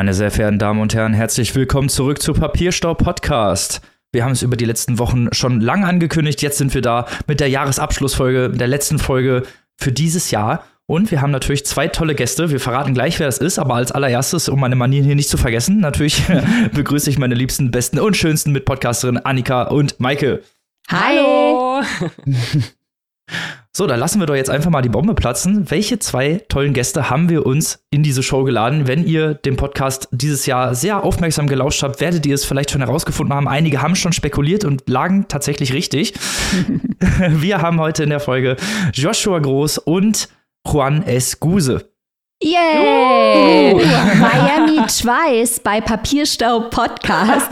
Meine sehr verehrten Damen und Herren, herzlich willkommen zurück zu Papierstau Podcast. Wir haben es über die letzten Wochen schon lang angekündigt. Jetzt sind wir da mit der Jahresabschlussfolge, der letzten Folge für dieses Jahr. Und wir haben natürlich zwei tolle Gäste. Wir verraten gleich, wer das ist. Aber als allererstes, um meine Manieren hier nicht zu vergessen, natürlich begrüße ich meine liebsten, besten und schönsten Mitpodcasterinnen Annika und Maike. Hallo! So, dann lassen wir doch jetzt einfach mal die Bombe platzen. Welche zwei tollen Gäste haben wir uns in diese Show geladen? Wenn ihr den Podcast dieses Jahr sehr aufmerksam gelauscht habt, werdet ihr es vielleicht schon herausgefunden haben. Einige haben schon spekuliert und lagen tatsächlich richtig. wir haben heute in der Folge Joshua Groß und Juan S. Guse. Yay! Miami Twice bei Papierstau Podcast.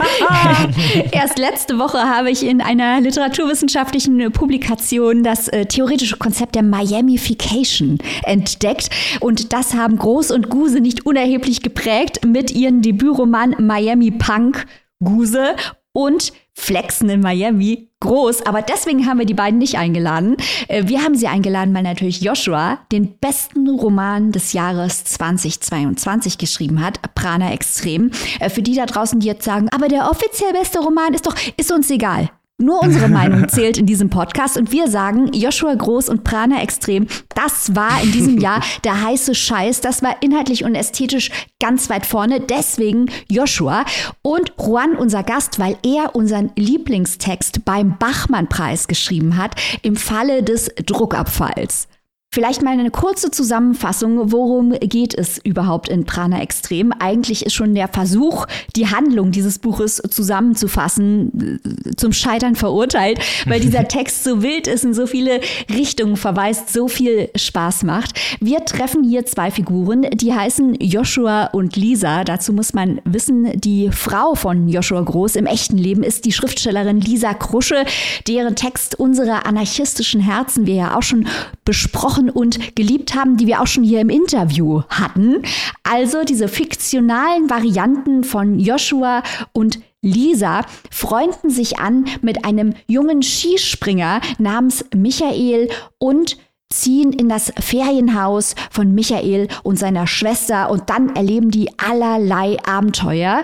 Erst letzte Woche habe ich in einer literaturwissenschaftlichen Publikation das äh, theoretische Konzept der Miamification entdeckt. Und das haben Groß und Guse nicht unerheblich geprägt mit ihren Debütroman Miami Punk Guse und Flexen in Miami groß, aber deswegen haben wir die beiden nicht eingeladen. Äh, wir haben sie eingeladen, weil natürlich Joshua den besten Roman des Jahres 2022 geschrieben hat, Prana Extrem. Äh, für die da draußen, die jetzt sagen, aber der offiziell beste Roman ist doch, ist uns egal. Nur unsere Meinung zählt in diesem Podcast und wir sagen, Joshua Groß und Prana Extrem, das war in diesem Jahr der heiße Scheiß. Das war inhaltlich und ästhetisch ganz weit vorne. Deswegen Joshua und Juan, unser Gast, weil er unseren Lieblingstext beim Bachmann-Preis geschrieben hat im Falle des Druckabfalls. Vielleicht mal eine kurze Zusammenfassung, worum geht es überhaupt in Prana Extrem? Eigentlich ist schon der Versuch, die Handlung dieses Buches zusammenzufassen, äh, zum Scheitern verurteilt, weil dieser Text so wild ist, in so viele Richtungen verweist, so viel Spaß macht. Wir treffen hier zwei Figuren, die heißen Joshua und Lisa. Dazu muss man wissen, die Frau von Joshua Groß im echten Leben ist die Schriftstellerin Lisa Krusche, deren Text unsere anarchistischen Herzen wir ja auch schon besprochen gesprochen und geliebt haben, die wir auch schon hier im Interview hatten. Also diese fiktionalen Varianten von Joshua und Lisa freunden sich an mit einem jungen Skispringer namens Michael und ziehen in das Ferienhaus von Michael und seiner Schwester und dann erleben die allerlei Abenteuer.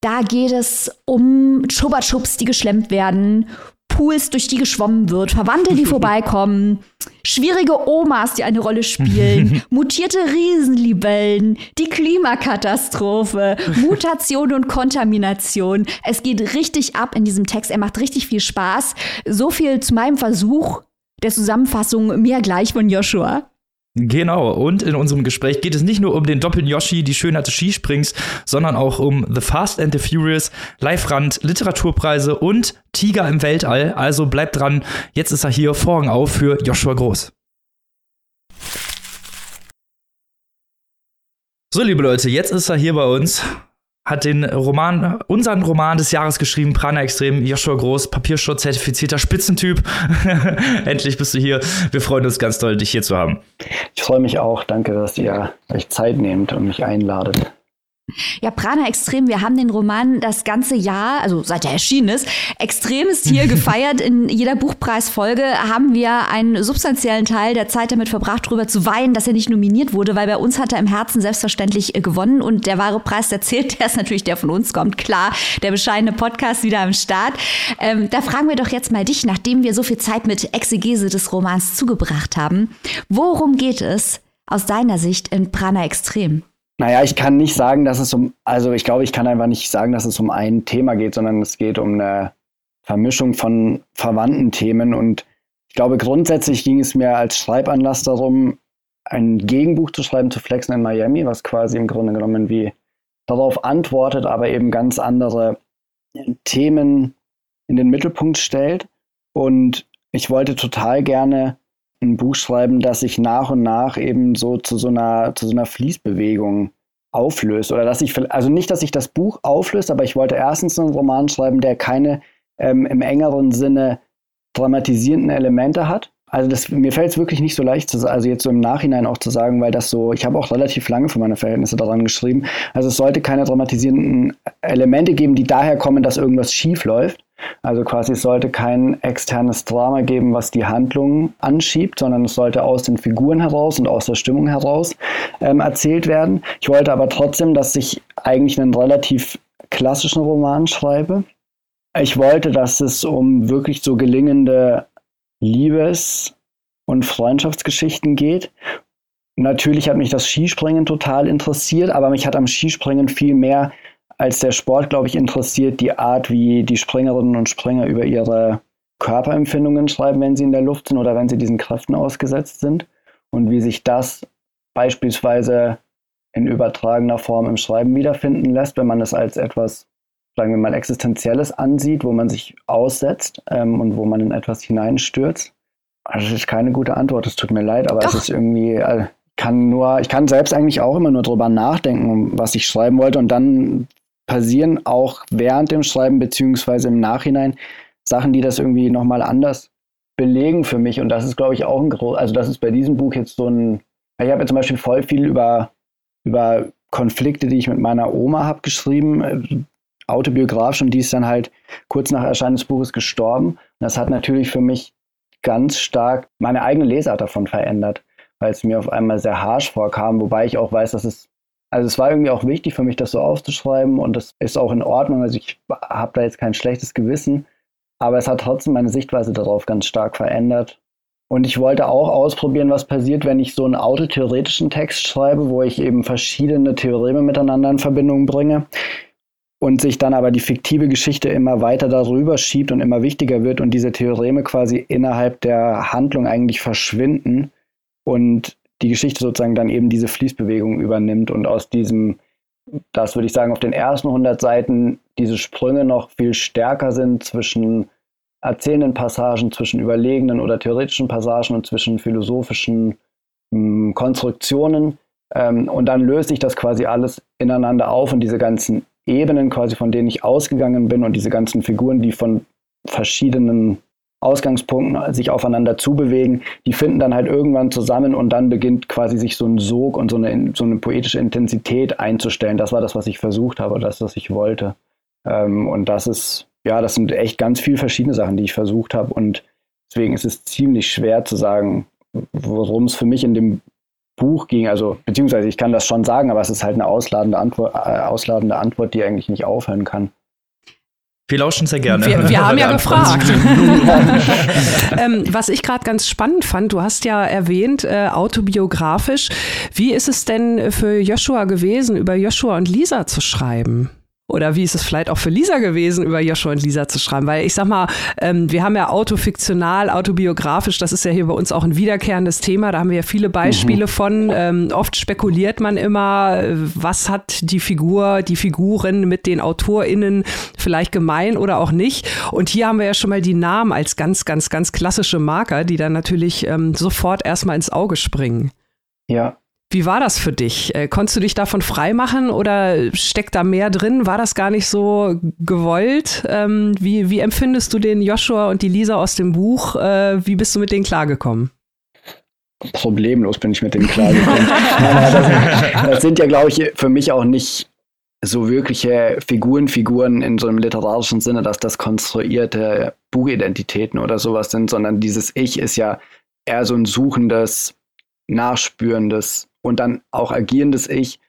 Da geht es um Chubachubs, die geschlemmt werden, Pools, durch die geschwommen wird, Verwandte, die vorbeikommen, schwierige Omas, die eine Rolle spielen, mutierte Riesenlibellen, die Klimakatastrophe, Mutation und Kontamination. Es geht richtig ab in diesem Text. Er macht richtig viel Spaß. So viel zu meinem Versuch der Zusammenfassung mehr gleich von Joshua. Genau, und in unserem Gespräch geht es nicht nur um den doppelten Yoshi, die Schönheit des Skisprings, sondern auch um The Fast and the Furious, Live-Rand, Literaturpreise und Tiger im Weltall. Also bleibt dran, jetzt ist er hier, Vorhang auf für Joshua Groß. So, liebe Leute, jetzt ist er hier bei uns hat den Roman, unseren Roman des Jahres geschrieben, Prana Extrem, Joshua Groß, Papierschutz, zertifizierter Spitzentyp. Endlich bist du hier. Wir freuen uns ganz doll, dich hier zu haben. Ich freue mich auch. Danke, dass ihr euch Zeit nehmt und mich einladet. Ja, Prana Extrem, wir haben den Roman das ganze Jahr, also seit er erschienen ist, extremst hier gefeiert. In jeder Buchpreisfolge haben wir einen substanziellen Teil der Zeit damit verbracht, darüber zu weinen, dass er nicht nominiert wurde, weil bei uns hat er im Herzen selbstverständlich äh, gewonnen und der wahre Preis, der zählt, der ist natürlich der von uns kommt. Klar, der bescheidene Podcast wieder am Start. Ähm, da fragen wir doch jetzt mal dich, nachdem wir so viel Zeit mit Exegese des Romans zugebracht haben. Worum geht es aus deiner Sicht in Prana Extrem? Naja, ich kann nicht sagen, dass es um, also ich glaube, ich kann einfach nicht sagen, dass es um ein Thema geht, sondern es geht um eine Vermischung von verwandten Themen. Und ich glaube, grundsätzlich ging es mir als Schreibanlass darum, ein Gegenbuch zu schreiben zu Flexen in Miami, was quasi im Grunde genommen wie darauf antwortet, aber eben ganz andere Themen in den Mittelpunkt stellt. Und ich wollte total gerne ein Buch schreiben, das sich nach und nach eben so zu so einer, zu so einer Fließbewegung auflöst. Oder dass ich, also nicht, dass sich das Buch auflöst, aber ich wollte erstens einen Roman schreiben, der keine ähm, im engeren Sinne dramatisierenden Elemente hat. Also das, mir fällt es wirklich nicht so leicht, also jetzt so im Nachhinein auch zu sagen, weil das so, ich habe auch relativ lange für meine Verhältnisse daran geschrieben. Also es sollte keine dramatisierenden Elemente geben, die daher kommen, dass irgendwas schief läuft, Also quasi es sollte kein externes Drama geben, was die Handlung anschiebt, sondern es sollte aus den Figuren heraus und aus der Stimmung heraus ähm, erzählt werden. Ich wollte aber trotzdem, dass ich eigentlich einen relativ klassischen Roman schreibe. Ich wollte, dass es um wirklich so gelingende Liebes- und Freundschaftsgeschichten geht. Natürlich hat mich das Skispringen total interessiert, aber mich hat am Skispringen viel mehr als der Sport, glaube ich, interessiert die Art, wie die Springerinnen und Springer über ihre Körperempfindungen schreiben, wenn sie in der Luft sind oder wenn sie diesen Kräften ausgesetzt sind und wie sich das beispielsweise in übertragener Form im Schreiben wiederfinden lässt, wenn man es als etwas, sagen wir mal, Existenzielles ansieht, wo man sich aussetzt ähm, und wo man in etwas hineinstürzt. Also das ist keine gute Antwort, es tut mir leid, aber Doch. es ist irgendwie, äh, kann nur, ich kann selbst eigentlich auch immer nur drüber nachdenken, was ich schreiben wollte und dann passieren auch während dem Schreiben beziehungsweise im Nachhinein Sachen, die das irgendwie nochmal anders belegen für mich. Und das ist, glaube ich, auch ein groß, also das ist bei diesem Buch jetzt so ein, ich habe ja zum Beispiel voll viel über, über Konflikte, die ich mit meiner Oma habe geschrieben, äh, autobiografisch und die ist dann halt kurz nach Erscheinen des Buches gestorben. Und das hat natürlich für mich ganz stark meine eigene Lesart davon verändert, weil es mir auf einmal sehr harsh vorkam, wobei ich auch weiß, dass es also es war irgendwie auch wichtig für mich, das so aufzuschreiben und das ist auch in Ordnung. Also ich habe da jetzt kein schlechtes Gewissen, aber es hat trotzdem meine Sichtweise darauf ganz stark verändert. Und ich wollte auch ausprobieren, was passiert, wenn ich so einen autotheoretischen Text schreibe, wo ich eben verschiedene Theoreme miteinander in Verbindung bringe und sich dann aber die fiktive Geschichte immer weiter darüber schiebt und immer wichtiger wird und diese Theoreme quasi innerhalb der Handlung eigentlich verschwinden und die Geschichte sozusagen dann eben diese Fließbewegung übernimmt und aus diesem, das würde ich sagen, auf den ersten 100 Seiten diese Sprünge noch viel stärker sind zwischen erzählenden Passagen, zwischen überlegenen oder theoretischen Passagen und zwischen philosophischen mh, hm, Konstruktionen. Ähm, und dann löst sich das quasi alles ineinander auf und diese ganzen Ebenen quasi, von denen ich ausgegangen bin und diese ganzen Figuren, die von verschiedenen Ausgangspunkten sich aufeinander zubewegen, die finden dann halt irgendwann zusammen und dann beginnt quasi sich so ein Sog und so eine, so eine poetische Intensität einzustellen. Das war das, was ich versucht habe, das, was ich wollte. Ähm, und das ist, ja, das sind echt ganz viele verschiedene Sachen, die ich versucht habe und deswegen ist es ziemlich schwer zu sagen, worum es für mich in dem Buch ging. Also, beziehungsweise ich kann das schon sagen, aber es ist halt eine ausladende Antwort, äh, ausladende Antwort, die eigentlich nicht aufhören kann. Wir lauschen sehr gerne. Wir, wir haben ja gefragt. ähm, was ich gerade ganz spannend fand, du hast ja erwähnt, äh, autobiografisch. Wie ist es denn für Joshua gewesen, über Joshua und Lisa zu schreiben? Oder wie ist es vielleicht auch für Lisa gewesen, über Joshua und Lisa zu schreiben? Weil ich sag mal, ähm, wir haben ja autofiktional, autobiografisch, das ist ja hier bei uns auch ein wiederkehrendes Thema. Da haben wir ja viele Beispiele mhm. von. Ähm, oft spekuliert man immer, was hat die Figur, die Figuren mit den AutorInnen vielleicht gemein oder auch nicht. Und hier haben wir ja schon mal die Namen als ganz, ganz, ganz klassische Marker, die dann natürlich ähm, sofort erstmal ins Auge springen. Ja, wie war das für dich? Äh, konntest du dich davon freimachen oder steckt da mehr drin? War das gar nicht so gewollt? Ähm, wie, wie empfindest du den Joshua und die Lisa aus dem Buch? Äh, wie bist du mit denen klargekommen? Problemlos bin ich mit denen klargekommen. das, das sind ja, glaube ich, für mich auch nicht so wirkliche Figuren, Figuren in so einem literarischen Sinne, dass das konstruierte Buchidentitäten oder sowas sind, sondern dieses Ich ist ja eher so ein suchendes, nachspürendes und dann auch agierendes Ich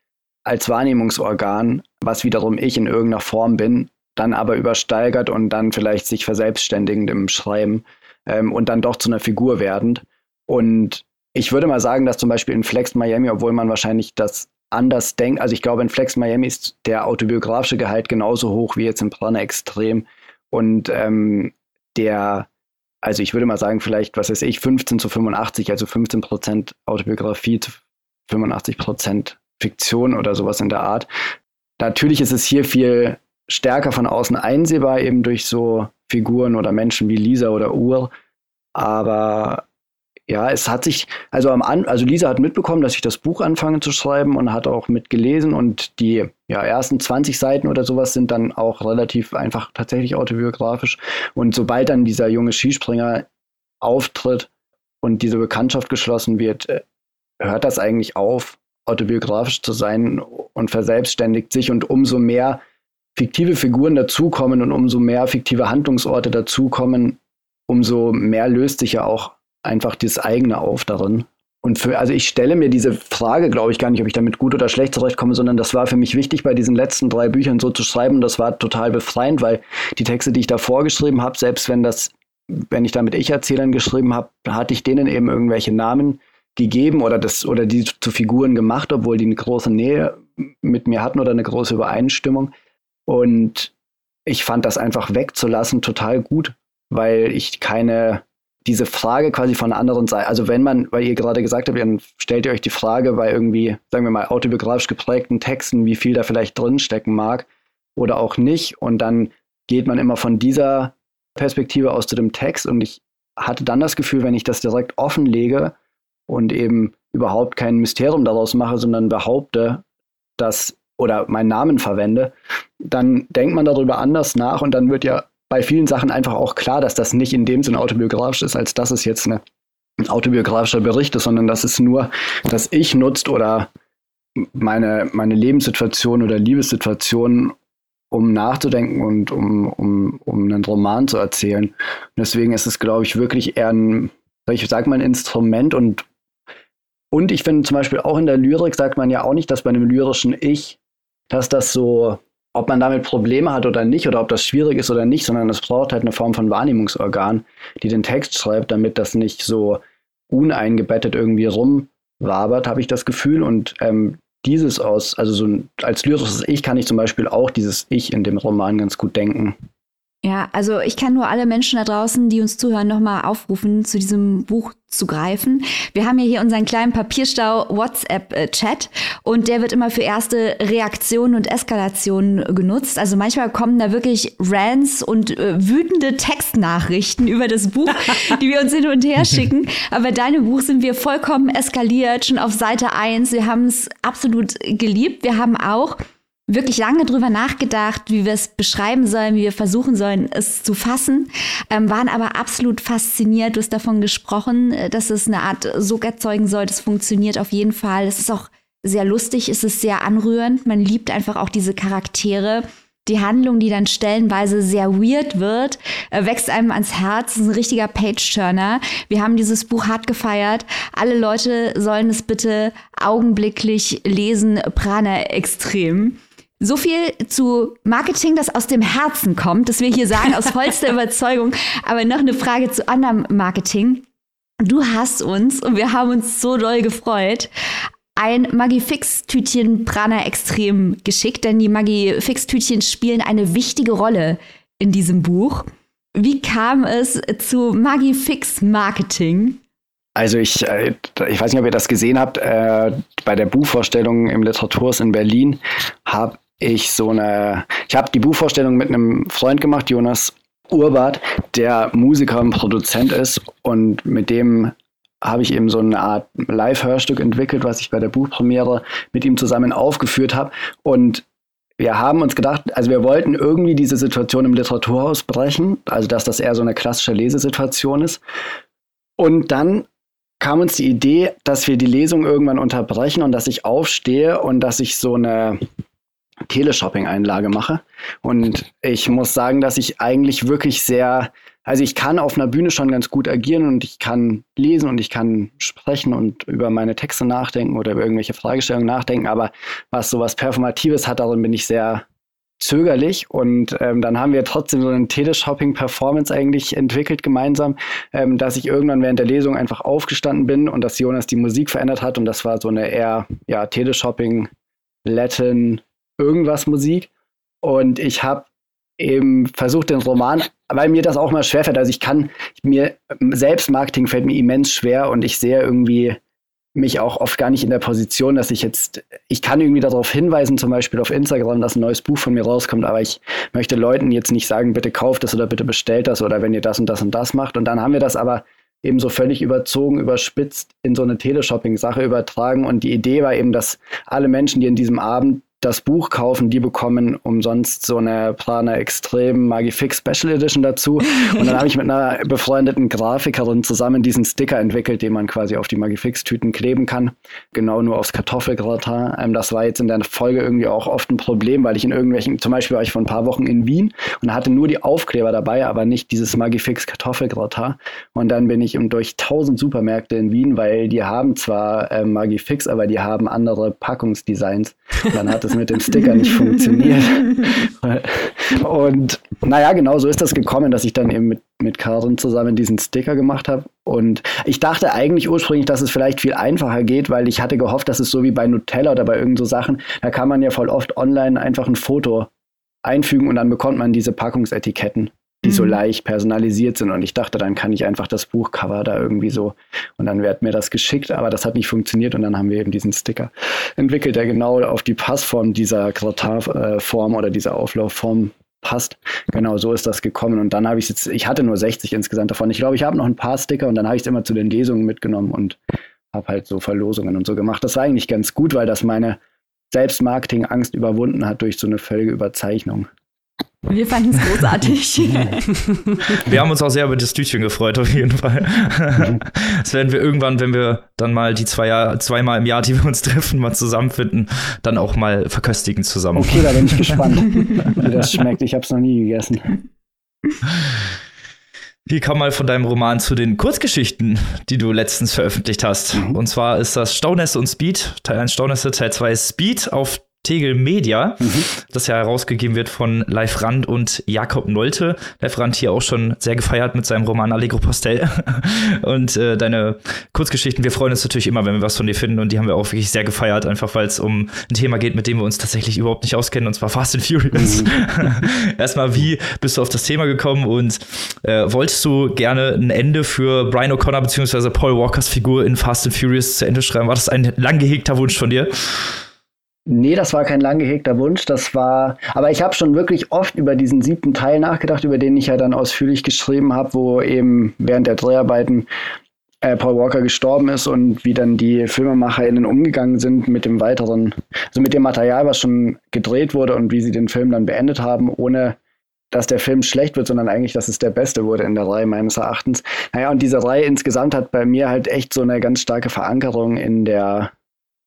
als Wahrnehmungsorgan, was wiederum ich in irgendeiner Form bin, dann aber übersteigert und dann vielleicht sich verselbstständigend im Schreiben ähm, und dann doch zu einer Figur werdend. Und ich würde mal sagen, dass zum Beispiel in Flex Miami, obwohl man wahrscheinlich das anders denkt, also ich glaube, in Flex Miami ist der autobiografische Gehalt genauso hoch wie jetzt in Prana Extrem. Und ähm, der, also ich würde mal sagen, vielleicht, was weiß ich, 15 zu 85, also 15 Prozent Autobiografie zu 85 Prozent Fiktion oder sowas in der Art. Natürlich ist es hier viel stärker von außen einsehbar, eben durch so Figuren oder Menschen wie Lisa oder Ur. Aber ja, es hat sich, also am An also Lisa hat mitbekommen, dass ich das Buch anfange zu schreiben und hat auch mitgelesen und die ja, ersten 20 Seiten oder sowas sind dann auch relativ einfach tatsächlich autobiografisch. Und sobald dann dieser junge Skispringer auftritt und diese Bekanntschaft geschlossen wird, äh, hört das eigentlich auf, autobiografisch zu sein und verselbstständigt sich und umso mehr fiktive Figuren dazukommen und umso mehr fiktive Handlungsorte dazukommen, umso mehr löst sich ja auch einfach das eigene auf darin. Und für, also ich stelle mir diese Frage, glaube ich, gar nicht, ob ich damit gut oder schlecht zurechtkomme, sondern das war für mich wichtig, bei diesen letzten drei Büchern so zu schreiben. Das war total befreiend, weil die Texte, die ich da vorgeschrieben habe, selbst wenn das, wenn ich da mit Ich-Erzählern geschrieben habe, hatte ich denen eben irgendwelche Namen gegeben oder das oder die zu Figuren gemacht, obwohl die eine große Nähe mit mir hatten oder eine große Übereinstimmung. Und ich fand das einfach wegzulassen total gut, weil ich keine diese Frage quasi von der anderen Seite, also wenn man, weil ihr gerade gesagt habt, dann stellt ihr euch die Frage bei irgendwie, sagen wir mal, autobiografisch geprägten Texten, wie viel da vielleicht drinstecken mag oder auch nicht. Und dann geht man immer von dieser Perspektive aus zu dem Text. Und ich hatte dann das Gefühl, wenn ich das direkt offenlege und eben überhaupt kein Mysterium daraus mache, sondern behaupte, dass oder meinen Namen verwende, dann denkt man darüber anders nach und dann wird ja bei vielen Sachen einfach auch klar, dass das nicht in dem Sinne autobiografisch ist, als dass es jetzt ein autobiografischer Bericht ist, sondern dass es nur das Ich nutzt oder meine, meine Lebenssituation oder Liebessituation, um nachzudenken und um, um, um einen Roman zu erzählen. Und deswegen ist es, glaube ich, wirklich eher ein, ich sag mal, ein Instrument und und ich finde zum Beispiel auch in der Lyrik sagt man ja auch nicht, dass bei einem lyrischen Ich, dass das so ob man damit Probleme hat oder nicht oder ob das schwierig ist oder nicht, sondern es braucht halt eine Form von Wahrnehmungsorgan, die den Text schreibt, damit das nicht so uneingebettet irgendwie rumwabert, habe ich das Gefühl. Und ähm, dieses aus, also so ein, als lyrisches Ich kann ich zum Beispiel auch dieses Ich in dem Roman ganz gut denken. Ja, also ich kann nur alle Menschen da draußen, die uns zuhören, nochmal aufrufen, zu diesem Buch zu greifen. Wir haben ja hier unseren kleinen Papierstau WhatsApp-Chat und der wird immer für erste Reaktionen und Eskalationen genutzt. Also manchmal kommen da wirklich Rants und äh, wütende Textnachrichten über das Buch, die wir uns hin und her schicken. Aber bei deinem Buch sind wir vollkommen eskaliert, schon auf Seite 1. Wir haben es absolut geliebt. Wir haben auch wirklich lange drüber nachgedacht, wie wir es beschreiben sollen, wie wir versuchen sollen, es zu fassen, ähm, waren aber absolut fasziniert. Du hast davon gesprochen, äh, dass es eine Art Sog erzeugen soll. Das funktioniert auf jeden Fall. Es ist auch sehr lustig, es ist sehr anrührend. Man liebt einfach auch diese Charaktere. Die Handlung, die dann stellenweise sehr weird wird, äh, wächst einem ans Herz. Das ist ein richtiger Page-Turner. Wir haben dieses Buch hart gefeiert. Alle Leute sollen es bitte augenblicklich lesen. Prana extrem. So viel zu Marketing, das aus dem Herzen kommt, dass wir hier sagen, aus vollster Überzeugung. Aber noch eine Frage zu anderem Marketing. Du hast uns, und wir haben uns so doll gefreut, ein Magifix-Tütchen Prana Extrem geschickt, denn die Magifix-Tütchen spielen eine wichtige Rolle in diesem Buch. Wie kam es zu Magifix Marketing? Also ich, äh, ich weiß nicht, ob ihr das gesehen habt, äh, bei der Buchvorstellung im Literaturs in Berlin habe ich so eine, ich habe die Buchvorstellung mit einem Freund gemacht, Jonas Urbart, der Musiker und Produzent ist und mit dem habe ich eben so eine Art Live-Hörstück entwickelt, was ich bei der Buchpremiere mit ihm zusammen aufgeführt habe und wir haben uns gedacht, also wir wollten irgendwie diese Situation im Literaturhaus brechen, also dass das eher so eine klassische Lesesituation ist. Und dann kam uns die Idee, dass wir die Lesung irgendwann unterbrechen und dass ich aufstehe und dass ich so eine Teleshopping-Einlage mache. Und ich muss sagen, dass ich eigentlich wirklich sehr, also ich kann auf einer Bühne schon ganz gut agieren und ich kann lesen und ich kann sprechen und über meine Texte nachdenken oder über irgendwelche Fragestellungen nachdenken, aber was sowas Performatives hat, darin bin ich sehr zögerlich. Und ähm, dann haben wir trotzdem so eine Teleshopping-Performance eigentlich entwickelt gemeinsam, ähm, dass ich irgendwann während der Lesung einfach aufgestanden bin und dass Jonas die Musik verändert hat. Und das war so eine eher ja Teleshopping Latin irgendwas Musik. Und ich habe eben versucht, den Roman, weil mir das auch mal schwerfällt. Also ich kann mir selbst Marketing fällt mir immens schwer und ich sehe irgendwie mich auch oft gar nicht in der Position, dass ich jetzt, ich kann irgendwie darauf hinweisen, zum Beispiel auf Instagram, dass ein neues Buch von mir rauskommt, aber ich möchte Leuten jetzt nicht sagen, bitte kauft das oder bitte bestellt das oder wenn ihr das und das und das macht. Und dann haben wir das aber eben so völlig überzogen, überspitzt in so eine Teleshopping-Sache übertragen. Und die Idee war eben, dass alle Menschen, die in diesem Abend das Buch kaufen, die bekommen umsonst so eine Prana Extrem Magifix Special Edition dazu. Und dann habe ich mit einer befreundeten Grafikerin zusammen diesen Sticker entwickelt, den man quasi auf die Magifix-Tüten kleben kann. Genau nur aufs Kartoffelgratin. Ähm, das war jetzt in der Folge irgendwie auch oft ein Problem, weil ich in irgendwelchen, zum Beispiel war ich vor ein paar Wochen in Wien und hatte nur die Aufkleber dabei, aber nicht dieses Magifix Kartoffelgratin. Und dann bin ich durch tausend Supermärkte in Wien, weil die haben zwar äh, Magifix, aber die haben andere Packungsdesigns. Und dann hat es mit dem Sticker nicht funktioniert. Und naja, genau so ist das gekommen, dass ich dann eben mit, mit Karin zusammen diesen Sticker gemacht habe. Und ich dachte eigentlich ursprünglich, dass es vielleicht viel einfacher geht, weil ich hatte gehofft, dass es so wie bei Nutella oder bei irgend so Sachen, da kann man ja voll oft online einfach ein Foto einfügen und dann bekommt man diese Packungsetiketten die mhm. so leicht personalisiert sind. Und ich dachte, dann kann ich einfach das Buchcover da irgendwie so und dann wird mir das geschickt, aber das hat nicht funktioniert und dann haben wir eben diesen Sticker entwickelt, der genau auf die Passform dieser Gratin-Form oder dieser Auflaufform passt. Genau so ist das gekommen. Und dann habe ich jetzt, ich hatte nur 60 insgesamt davon. Ich glaube, ich habe noch ein paar Sticker und dann habe ich es immer zu den Lesungen mitgenommen und habe halt so Verlosungen und so gemacht. Das war eigentlich ganz gut, weil das meine Selbstmarketing-Angst überwunden hat durch so eine völlige Überzeichnung. Wir fanden es großartig. wir haben uns auch sehr über das Tütchen gefreut, auf jeden Fall. Das werden wir irgendwann, wenn wir dann mal die zwei Jahr, zweimal im Jahr, die wir uns treffen, mal zusammenfinden, dann auch mal verköstigen zusammen. Okay, da bin ich gespannt, wie das schmeckt. Ich habe es noch nie gegessen. Hier kam mal von deinem Roman zu den Kurzgeschichten, die du letztens veröffentlicht hast. Mhm. Und zwar ist das Staunässe und Speed, Teil 1 Staunässe, Teil 2 Speed auf Tegel Media, mhm. das ja herausgegeben wird von Leif Rand und Jakob Nolte. Leif Rand hier auch schon sehr gefeiert mit seinem Roman Allegro Postel. und äh, deine Kurzgeschichten, wir freuen uns natürlich immer, wenn wir was von dir finden und die haben wir auch wirklich sehr gefeiert, einfach weil es um ein Thema geht, mit dem wir uns tatsächlich überhaupt nicht auskennen, und zwar Fast and Furious. Mhm. Erstmal, wie bist du auf das Thema gekommen und äh, wolltest du gerne ein Ende für Brian O'Connor bzw. Paul Walkers Figur in Fast and Furious zu Ende schreiben? War das ein lang gehegter Wunsch von dir? Nee, das war kein lang gehegter Wunsch. Das war, aber ich habe schon wirklich oft über diesen siebten Teil nachgedacht, über den ich ja dann ausführlich geschrieben habe, wo eben während der Dreharbeiten äh, Paul Walker gestorben ist und wie dann die FilmemacherInnen umgegangen sind mit dem weiteren, also mit dem Material, was schon gedreht wurde und wie sie den Film dann beendet haben, ohne dass der Film schlecht wird, sondern eigentlich, dass es der beste wurde in der Reihe meines Erachtens. Naja, und diese Reihe insgesamt hat bei mir halt echt so eine ganz starke Verankerung in der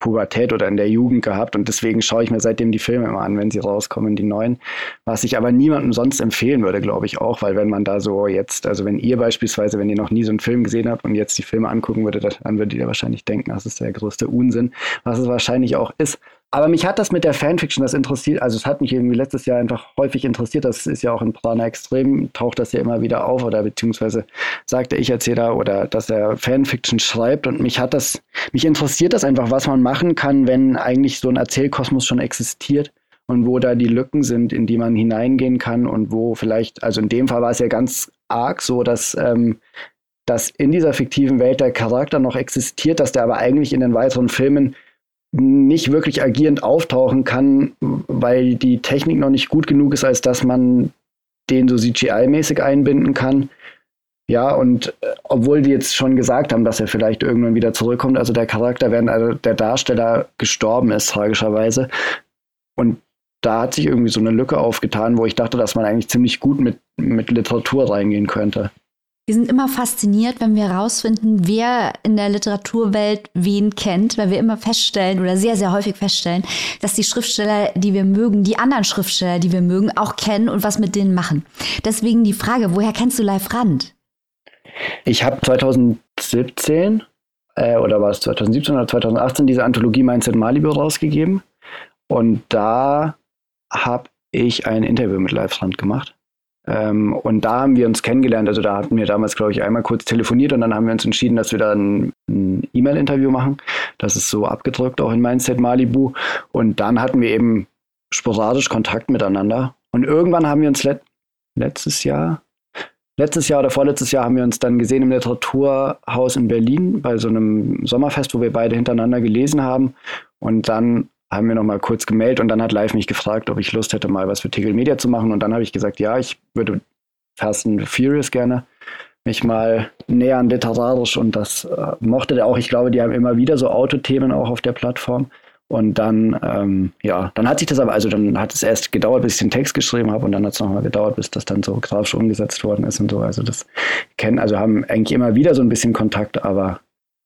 Pubertät oder in der Jugend gehabt und deswegen schaue ich mir seitdem die Filme immer an, wenn sie rauskommen, die neuen. Was ich aber niemandem sonst empfehlen würde, glaube ich auch, weil wenn man da so jetzt, also wenn ihr beispielsweise, wenn ihr noch nie so einen Film gesehen habt und jetzt die Filme angucken würdet, dann würdet ihr wahrscheinlich denken, das ist der größte Unsinn, was es wahrscheinlich auch ist. Aber mich hat das mit der Fanfiction, das interessiert, also es hat mich irgendwie letztes Jahr einfach häufig interessiert. Das ist ja auch in Prana Extrem, taucht das ja immer wieder auf oder beziehungsweise sagt der Ich-Erzähler oder dass er Fanfiction schreibt und mich hat das, mich interessiert das einfach, was man machen kann, wenn eigentlich so ein Erzählkosmos schon existiert und wo da die Lücken sind, in die man hineingehen kann und wo vielleicht, also in dem Fall war es ja ganz arg so, dass ähm, dass in dieser fiktiven Welt der Charakter noch existiert, dass der aber eigentlich in den weiteren Filmen nicht wirklich agierend auftauchen kann, weil die Technik noch nicht gut genug ist, als dass man den so CGI-mäßig einbinden kann. Ja, und äh, obwohl die jetzt schon gesagt haben, dass er vielleicht irgendwann wieder zurückkommt, also der Charakter, während also der Darsteller gestorben ist, tragischerweise. Und da hat sich irgendwie so eine Lücke aufgetan, wo ich dachte, dass man eigentlich ziemlich gut mit, mit Literatur reingehen könnte. Wir sind immer fasziniert, wenn wir herausfinden, wer in der Literaturwelt wen kennt, weil wir immer feststellen oder sehr, sehr häufig feststellen, dass die Schriftsteller, die wir mögen, die anderen Schriftsteller, die wir mögen, auch kennen und was mit denen machen. Deswegen die Frage, woher kennst du Live Rand? Ich habe 2017 äh, oder war es 2017 oder 2018 diese Anthologie Mindset Malibu rausgegeben und da habe ich ein Interview mit Live Rand gemacht. Ähm, und da haben wir uns kennengelernt. Also da hatten wir damals, glaube ich, einmal kurz telefoniert und dann haben wir uns entschieden, dass wir da ein, ein E-Mail-Interview machen. Das ist so abgedrückt auch in Mindset Malibu. Und dann hatten wir eben sporadisch Kontakt miteinander. Und irgendwann haben wir uns let letztes Jahr, letztes Jahr oder vorletztes Jahr haben wir uns dann gesehen im Literaturhaus in Berlin bei so einem Sommerfest, wo wir beide hintereinander gelesen haben. Und dann haben wir noch mal kurz gemeldet und dann hat Live mich gefragt, ob ich Lust hätte, mal was für Tegel Media zu machen. Und dann habe ich gesagt, ja, ich würde Fast and Furious gerne mich mal nähern literarisch und das äh, mochte der auch. Ich glaube, die haben immer wieder so Autothemen auch auf der Plattform. Und dann, ähm, ja, dann hat sich das aber, also dann hat es erst gedauert, bis ich den Text geschrieben habe und dann hat es nochmal gedauert, bis das dann so grafisch umgesetzt worden ist und so. Also das kennen, also haben eigentlich immer wieder so ein bisschen Kontakt, aber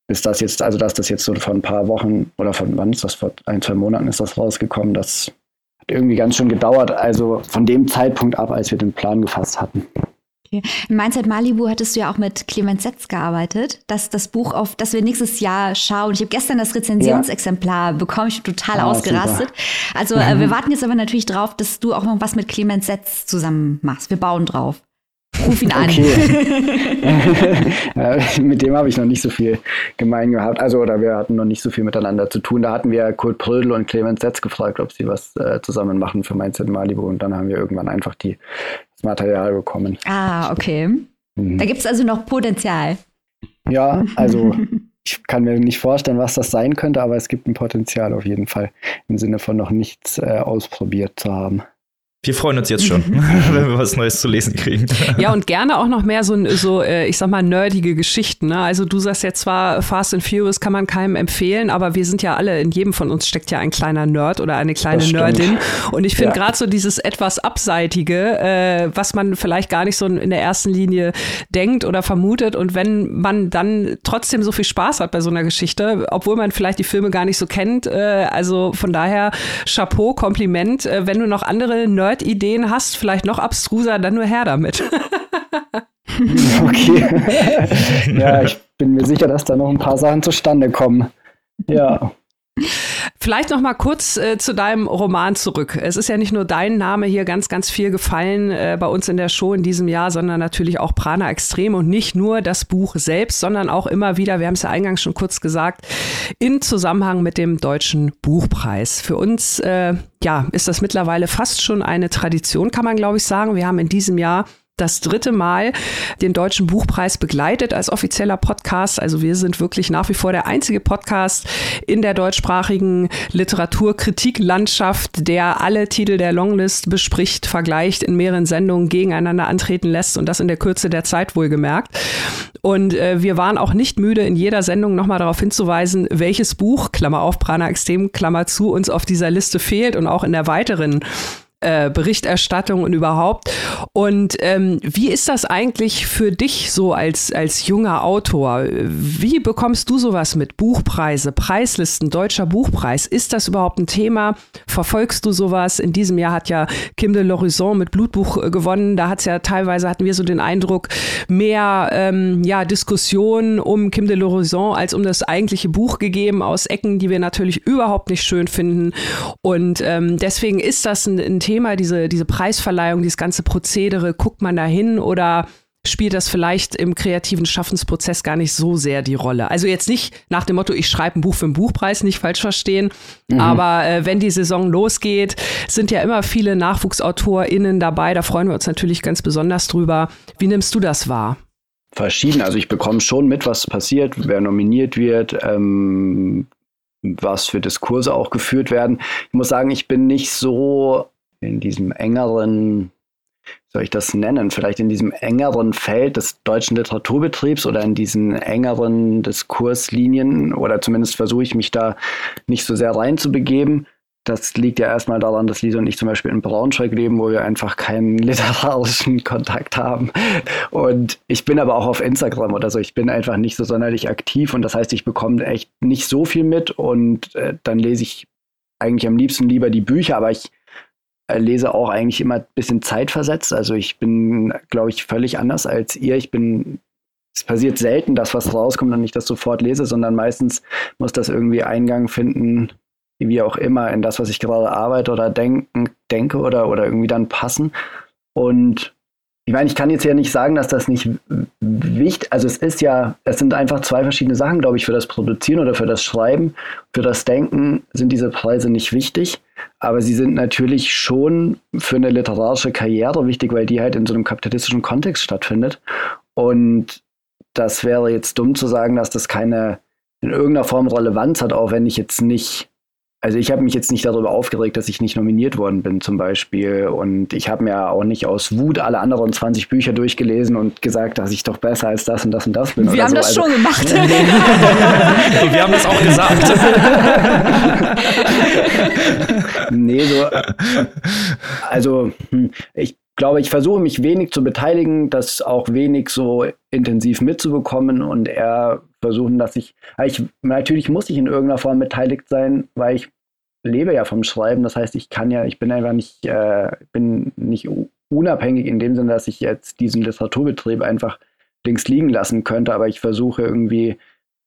bis das jetzt, also dass das jetzt so vor ein paar Wochen oder von wann ist das, vor ein, zwei Monaten ist das rausgekommen, das hat irgendwie ganz schön gedauert, also von dem Zeitpunkt ab, als wir den Plan gefasst hatten. Okay. In Mindset Malibu hattest du ja auch mit Clemens Setz gearbeitet, dass das Buch auf, das wir nächstes Jahr schauen. Ich habe gestern das Rezensionsexemplar ja. bekommen, ich bin total ah, ausgerastet. Super. Also äh, wir warten jetzt aber natürlich drauf, dass du auch noch was mit Clemens Setz zusammen machst. Wir bauen drauf. Ruf ihn an. Okay. mit dem habe ich noch nicht so viel gemein gehabt. Also, oder wir hatten noch nicht so viel miteinander zu tun. Da hatten wir Kurt Prödel und Clemens Setz gefragt, ob sie was äh, zusammen machen für Mindset Malibu. Und dann haben wir irgendwann einfach die, das Material bekommen. Ah, okay. Mhm. Da gibt es also noch Potenzial. Ja, also ich kann mir nicht vorstellen, was das sein könnte, aber es gibt ein Potenzial auf jeden Fall im Sinne von noch nichts äh, ausprobiert zu haben. Wir freuen uns jetzt schon, wenn wir was Neues zu lesen kriegen. Ja, und gerne auch noch mehr so, so äh, ich sag mal, nerdige Geschichten. Ne? Also du sagst ja zwar, Fast and Furious kann man keinem empfehlen, aber wir sind ja alle, in jedem von uns steckt ja ein kleiner Nerd oder eine kleine Nerdin. Und ich finde ja. gerade so dieses etwas Abseitige, äh, was man vielleicht gar nicht so in der ersten Linie denkt oder vermutet. Und wenn man dann trotzdem so viel Spaß hat bei so einer Geschichte, obwohl man vielleicht die Filme gar nicht so kennt, äh, also von daher Chapeau, Kompliment. Äh, wenn du noch andere Nerd Nerd-Ideen hast, vielleicht noch abstruser, dann nur her damit. okay. ja, ich bin mir sicher, dass da noch ein paar Sachen zustande kommen. Ja. Vielleicht noch mal kurz äh, zu deinem Roman zurück. Es ist ja nicht nur dein Name hier ganz, ganz viel gefallen äh, bei uns in der Show in diesem Jahr, sondern natürlich auch Prana Extrem und nicht nur das Buch selbst, sondern auch immer wieder, wir haben es ja eingangs schon kurz gesagt, in Zusammenhang mit dem Deutschen Buchpreis. Für uns, äh, ja, ist das mittlerweile fast schon eine Tradition, kann man glaube ich sagen. Wir haben in diesem Jahr das dritte Mal den Deutschen Buchpreis begleitet als offizieller Podcast. Also wir sind wirklich nach wie vor der einzige Podcast in der deutschsprachigen Literaturkritiklandschaft, der alle Titel der Longlist bespricht, vergleicht, in mehreren Sendungen gegeneinander antreten lässt und das in der Kürze der Zeit wohlgemerkt. Und äh, wir waren auch nicht müde, in jeder Sendung nochmal darauf hinzuweisen, welches Buch, Klammer auf, Prana Extrem, Klammer zu, uns auf dieser Liste fehlt und auch in der weiteren äh, Berichterstattung und überhaupt. Und ähm, wie ist das eigentlich für dich so als, als junger Autor? Wie bekommst du sowas mit? Buchpreise, Preislisten, deutscher Buchpreis. Ist das überhaupt ein Thema? Verfolgst du sowas? In diesem Jahr hat ja Kim de l'Horizon mit Blutbuch äh, gewonnen. Da hat es ja teilweise, hatten wir so den Eindruck, mehr ähm, ja, Diskussionen um Kim de l'Horizon als um das eigentliche Buch gegeben, aus Ecken, die wir natürlich überhaupt nicht schön finden. Und ähm, deswegen ist das ein, ein Thema, diese, diese Preisverleihung, dieses ganze Prozedere, guckt man da hin oder spielt das vielleicht im kreativen Schaffensprozess gar nicht so sehr die Rolle. Also jetzt nicht nach dem Motto, ich schreibe ein Buch für einen Buchpreis, nicht falsch verstehen, mhm. aber äh, wenn die Saison losgeht, sind ja immer viele NachwuchsautorInnen dabei, da freuen wir uns natürlich ganz besonders drüber. Wie nimmst du das wahr? Verschieden, also ich bekomme schon mit, was passiert, wer nominiert wird, ähm, was für Diskurse auch geführt werden. Ich muss sagen, ich bin nicht so in diesem engeren, soll ich das nennen, vielleicht in diesem engeren Feld des deutschen Literaturbetriebs oder in diesen engeren Diskurslinien oder zumindest versuche ich mich da nicht so sehr reinzubegeben. Das liegt ja erstmal daran, dass Lisa und ich zum Beispiel in Braunschweig leben, wo wir einfach keinen literarischen Kontakt haben. Und ich bin aber auch auf Instagram oder so. Ich bin einfach nicht so sonderlich aktiv und das heißt, ich bekomme echt nicht so viel mit und äh, dann lese ich eigentlich am liebsten lieber die Bücher, aber ich lese auch eigentlich immer ein bisschen zeitversetzt. Also ich bin, glaube ich, völlig anders als ihr. Ich bin, es passiert selten, dass was rauskommt und ich das sofort lese, sondern meistens muss das irgendwie Eingang finden, wie auch immer, in das, was ich gerade arbeite oder denken, denke oder, oder irgendwie dann passen. Und ich meine, ich kann jetzt ja nicht sagen, dass das nicht wichtig, also es ist ja, es sind einfach zwei verschiedene Sachen, glaube ich, für das Produzieren oder für das Schreiben. Für das Denken sind diese Preise nicht wichtig, aber sie sind natürlich schon für eine literarische Karriere wichtig, weil die halt in so einem kapitalistischen Kontext stattfindet. Und das wäre jetzt dumm zu sagen, dass das keine in irgendeiner Form Relevanz hat, auch wenn ich jetzt nicht also ich habe mich jetzt nicht darüber aufgeregt, dass ich nicht nominiert worden bin zum Beispiel. Und ich habe mir auch nicht aus Wut alle anderen 20 Bücher durchgelesen und gesagt, dass ich doch besser als das und das und das bin. Wir haben so. das also, schon gemacht. wir haben das auch gesagt. nee, so. Also, hm, ich glaube, ich versuche mich wenig zu beteiligen, das auch wenig so intensiv mitzubekommen und eher versuchen, dass ich, ich, natürlich muss ich in irgendeiner Form beteiligt sein, weil ich lebe ja vom Schreiben. Das heißt, ich kann ja, ich bin einfach nicht, äh, bin nicht unabhängig in dem Sinne, dass ich jetzt diesen Literaturbetrieb einfach links liegen lassen könnte, aber ich versuche irgendwie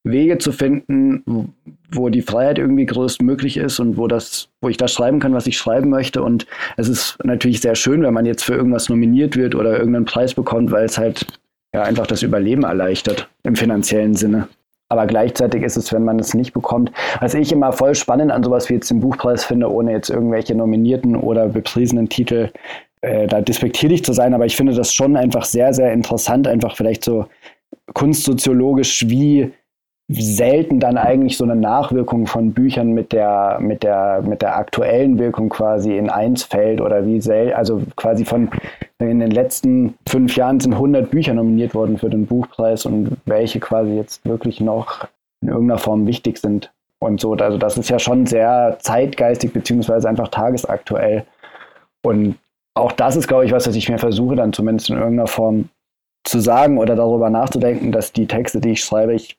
Wege zu finden, wo die Freiheit irgendwie größtmöglich ist und wo das, wo ich das schreiben kann, was ich schreiben möchte. Und es ist natürlich sehr schön, wenn man jetzt für irgendwas nominiert wird oder irgendeinen Preis bekommt, weil es halt ja einfach das Überleben erleichtert im finanziellen Sinne. Aber gleichzeitig ist es, wenn man es nicht bekommt, was ich immer voll spannend an sowas wie jetzt den Buchpreis finde, ohne jetzt irgendwelche nominierten oder bepriesenen Titel äh, da despektierlich zu sein, aber ich finde das schon einfach sehr, sehr interessant, einfach vielleicht so kunstsoziologisch, wie selten dann eigentlich so eine Nachwirkung von Büchern mit der, mit der, mit der aktuellen Wirkung quasi in eins fällt oder wie selten, also quasi von in den letzten fünf Jahren sind 100 Bücher nominiert worden für den Buchpreis und welche quasi jetzt wirklich noch in irgendeiner Form wichtig sind und so. Also das ist ja schon sehr zeitgeistig beziehungsweise einfach tagesaktuell. Und auch das ist, glaube ich, was, was ich mir versuche dann zumindest in irgendeiner Form zu sagen oder darüber nachzudenken, dass die Texte, die ich schreibe, ich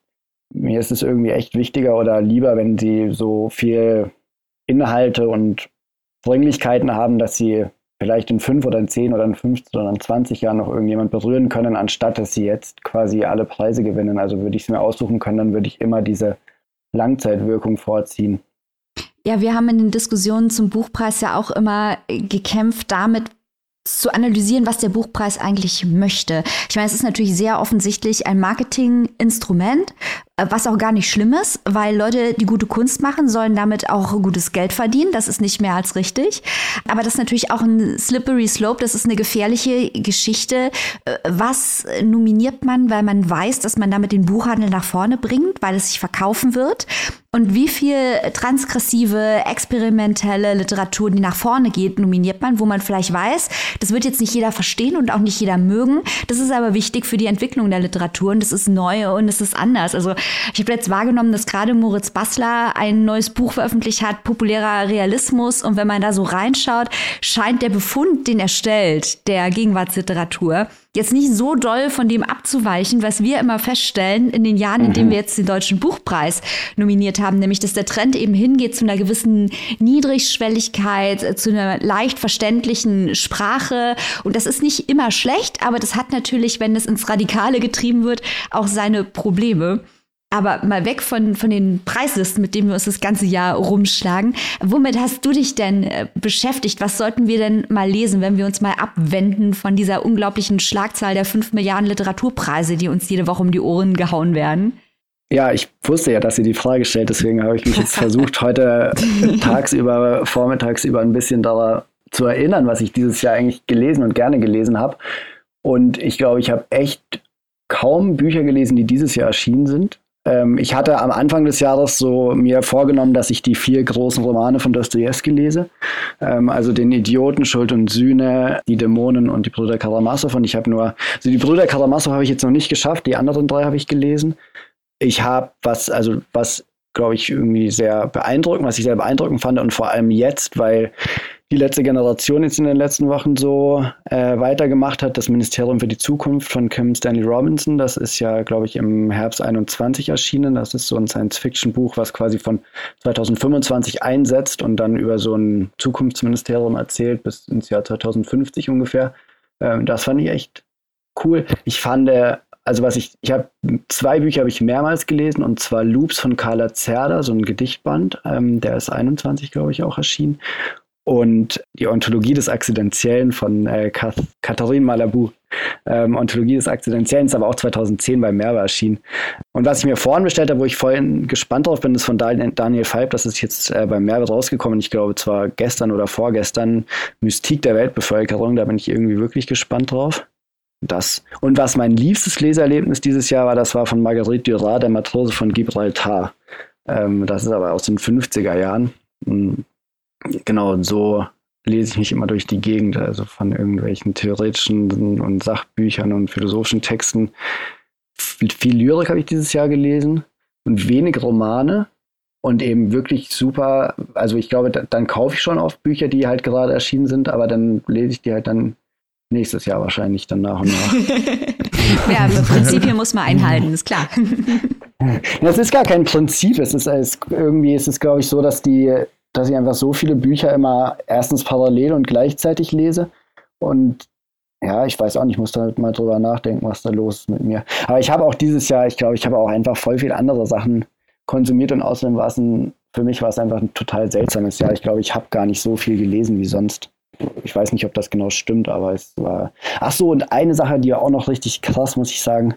mir ist es irgendwie echt wichtiger oder lieber, wenn sie so viel Inhalte und Dringlichkeiten haben, dass sie vielleicht in fünf oder in zehn oder in 15 oder in 20 Jahren noch irgendjemand berühren können, anstatt dass sie jetzt quasi alle Preise gewinnen. Also würde ich es mir aussuchen können, dann würde ich immer diese Langzeitwirkung vorziehen. Ja, wir haben in den Diskussionen zum Buchpreis ja auch immer gekämpft damit, zu analysieren, was der Buchpreis eigentlich möchte. Ich meine, es ist natürlich sehr offensichtlich ein Marketinginstrument, was auch gar nicht schlimm ist, weil Leute, die gute Kunst machen, sollen damit auch gutes Geld verdienen. Das ist nicht mehr als richtig. Aber das ist natürlich auch ein slippery slope. Das ist eine gefährliche Geschichte. Äh, was nominiert man, weil man weiß, dass man damit den Buchhandel nach vorne bringt, weil es sich verkaufen wird? Und wie viel transgressive, experimentelle Literatur, die nach vorne geht, nominiert man, wo man vielleicht weiß, das wird jetzt nicht jeder verstehen und auch nicht jeder mögen. Das ist aber wichtig für die Entwicklung der Literatur und das ist neu und es ist anders. Also ich habe jetzt wahrgenommen, dass gerade Moritz Bassler ein neues Buch veröffentlicht hat, populärer Realismus. Und wenn man da so reinschaut, scheint der Befund, den er stellt, der Gegenwartsliteratur, jetzt nicht so doll von dem abzuweichen, was wir immer feststellen in den Jahren, in denen mhm. wir jetzt den Deutschen Buchpreis nominiert haben, nämlich dass der Trend eben hingeht zu einer gewissen Niedrigschwelligkeit, zu einer leicht verständlichen Sprache. Und das ist nicht immer schlecht, aber das hat natürlich, wenn es ins Radikale getrieben wird, auch seine Probleme. Aber mal weg von, von den Preislisten, mit denen wir uns das ganze Jahr rumschlagen. Womit hast du dich denn äh, beschäftigt? Was sollten wir denn mal lesen, wenn wir uns mal abwenden von dieser unglaublichen Schlagzahl der fünf Milliarden Literaturpreise, die uns jede Woche um die Ohren gehauen werden? Ja, ich wusste ja, dass sie die Frage stellt, deswegen habe ich mich jetzt versucht, heute tagsüber, vormittagsüber ein bisschen daran zu erinnern, was ich dieses Jahr eigentlich gelesen und gerne gelesen habe. Und ich glaube, ich habe echt kaum Bücher gelesen, die dieses Jahr erschienen sind. Ähm, ich hatte am Anfang des Jahres so mir vorgenommen, dass ich die vier großen Romane von Dostoevsky lese. Ähm, also den Idioten, Schuld und Sühne, die Dämonen und die Brüder Karamasow. Und ich habe nur, also die Brüder Karamasow habe ich jetzt noch nicht geschafft, die anderen drei habe ich gelesen. Ich habe was, also was glaube ich, irgendwie sehr beeindruckend, was ich sehr beeindruckend fand und vor allem jetzt, weil die letzte Generation jetzt in den letzten Wochen so äh, weitergemacht hat. Das Ministerium für die Zukunft von Kim Stanley Robinson, das ist ja, glaube ich, im Herbst 21 erschienen. Das ist so ein Science-Fiction-Buch, was quasi von 2025 einsetzt und dann über so ein Zukunftsministerium erzählt bis ins Jahr 2050 ungefähr. Ähm, das fand ich echt cool. Ich fand, äh, also was ich, ich habe zwei Bücher habe ich mehrmals gelesen und zwar Loops von Carla Zerda, so ein Gedichtband, ähm, der ist 21, glaube ich, auch erschienen und die Ontologie des Akzidentiellen von äh, Katharine Malabou. Ähm, Ontologie des Akzidentiellen ist aber auch 2010 bei Merve erschienen. Und was ich mir vorhin bestellt habe, wo ich vorhin gespannt drauf bin, ist von Daniel Falb, das ist jetzt äh, bei Merve rausgekommen. Ich glaube zwar gestern oder vorgestern, Mystik der Weltbevölkerung, da bin ich irgendwie wirklich gespannt drauf. Das. Und was mein liebstes Leserlebnis dieses Jahr war, das war von Marguerite Duras, der Matrose von Gibraltar. Ähm, das ist aber aus den 50er Jahren. Genau, so lese ich mich immer durch die Gegend, also von irgendwelchen theoretischen und Sachbüchern und philosophischen Texten. Viel Lyrik habe ich dieses Jahr gelesen und wenig Romane und eben wirklich super. Also ich glaube, da, dann kaufe ich schon oft Bücher, die halt gerade erschienen sind, aber dann lese ich die halt dann nächstes Jahr wahrscheinlich dann nach und nach. ja, Prinzipien muss man einhalten, ist klar. Das ist gar kein Prinzip. Es ist, es, irgendwie ist es, glaube ich, so, dass die, dass ich einfach so viele Bücher immer erstens parallel und gleichzeitig lese. Und ja, ich weiß auch nicht, ich muss da halt mal drüber nachdenken, was da los ist mit mir. Aber ich habe auch dieses Jahr, ich glaube, ich habe auch einfach voll viel andere Sachen konsumiert und außerdem war es ein, für mich war es einfach ein total seltsames Jahr. Ich glaube, ich habe gar nicht so viel gelesen wie sonst. Ich weiß nicht, ob das genau stimmt, aber es war. Ach so, und eine Sache, die auch noch richtig krass, muss ich sagen,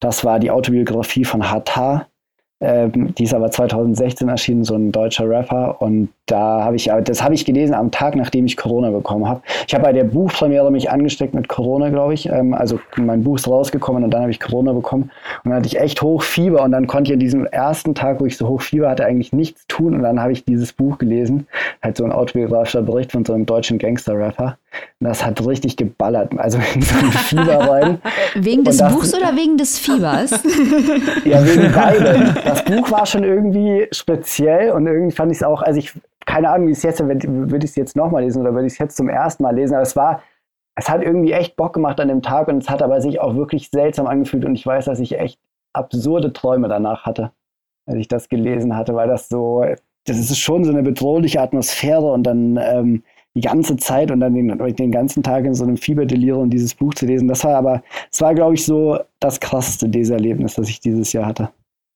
das war die Autobiografie von Hatar. Ähm, die ist aber 2016 erschienen, so ein deutscher Rapper. Und da habe ich, das habe ich gelesen am Tag, nachdem ich Corona bekommen habe. Ich habe bei der Buchpremiere mich angesteckt mit Corona, glaube ich. Ähm, also mein Buch ist rausgekommen und dann habe ich Corona bekommen. Und dann hatte ich echt Hochfieber und dann konnte ich an diesem ersten Tag, wo ich so Hochfieber hatte, eigentlich nichts tun. Und dann habe ich dieses Buch gelesen. Halt so ein autobiografischer Bericht von so einem deutschen Gangster-Rapper. Das hat richtig geballert. Also in so ein Fieber rein. Wegen des das, Buchs oder wegen des Fiebers? ja, wegen beidem. Das Buch war schon irgendwie speziell und irgendwie fand ich es auch, also ich, keine Ahnung, wie es jetzt, würde ich es jetzt nochmal lesen oder würde ich es jetzt zum ersten Mal lesen, aber es war, es hat irgendwie echt Bock gemacht an dem Tag und es hat aber sich auch wirklich seltsam angefühlt und ich weiß, dass ich echt absurde Träume danach hatte, als ich das gelesen hatte, weil das so, das ist schon so eine bedrohliche Atmosphäre und dann ähm, die ganze Zeit und dann den, den ganzen Tag in so einem Fieberdelirium dieses Buch zu lesen. Das war aber, es war, glaube ich, so das krasseste dieses Erlebnis, das ich dieses Jahr hatte.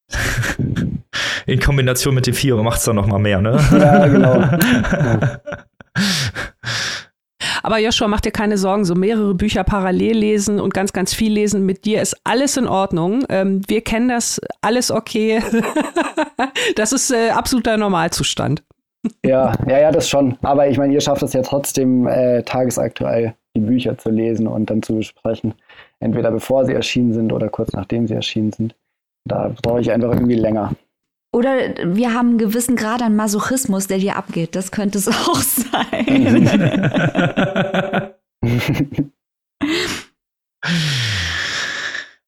In Kombination mit dem Fieber macht es dann noch mal mehr, ne? Ja, genau. ja. Aber Joshua, mach dir keine Sorgen, so mehrere Bücher parallel lesen und ganz, ganz viel lesen. Mit dir ist alles in Ordnung. Ähm, wir kennen das, alles okay. das ist äh, absoluter Normalzustand. Ja, ja, ja, das schon. Aber ich meine, ihr schafft es ja trotzdem äh, tagesaktuell, die Bücher zu lesen und dann zu besprechen. Entweder bevor sie erschienen sind oder kurz nachdem sie erschienen sind. Da brauche ich einfach irgendwie länger. Oder wir haben einen gewissen Grad an Masochismus, der dir abgeht. Das könnte es auch sein.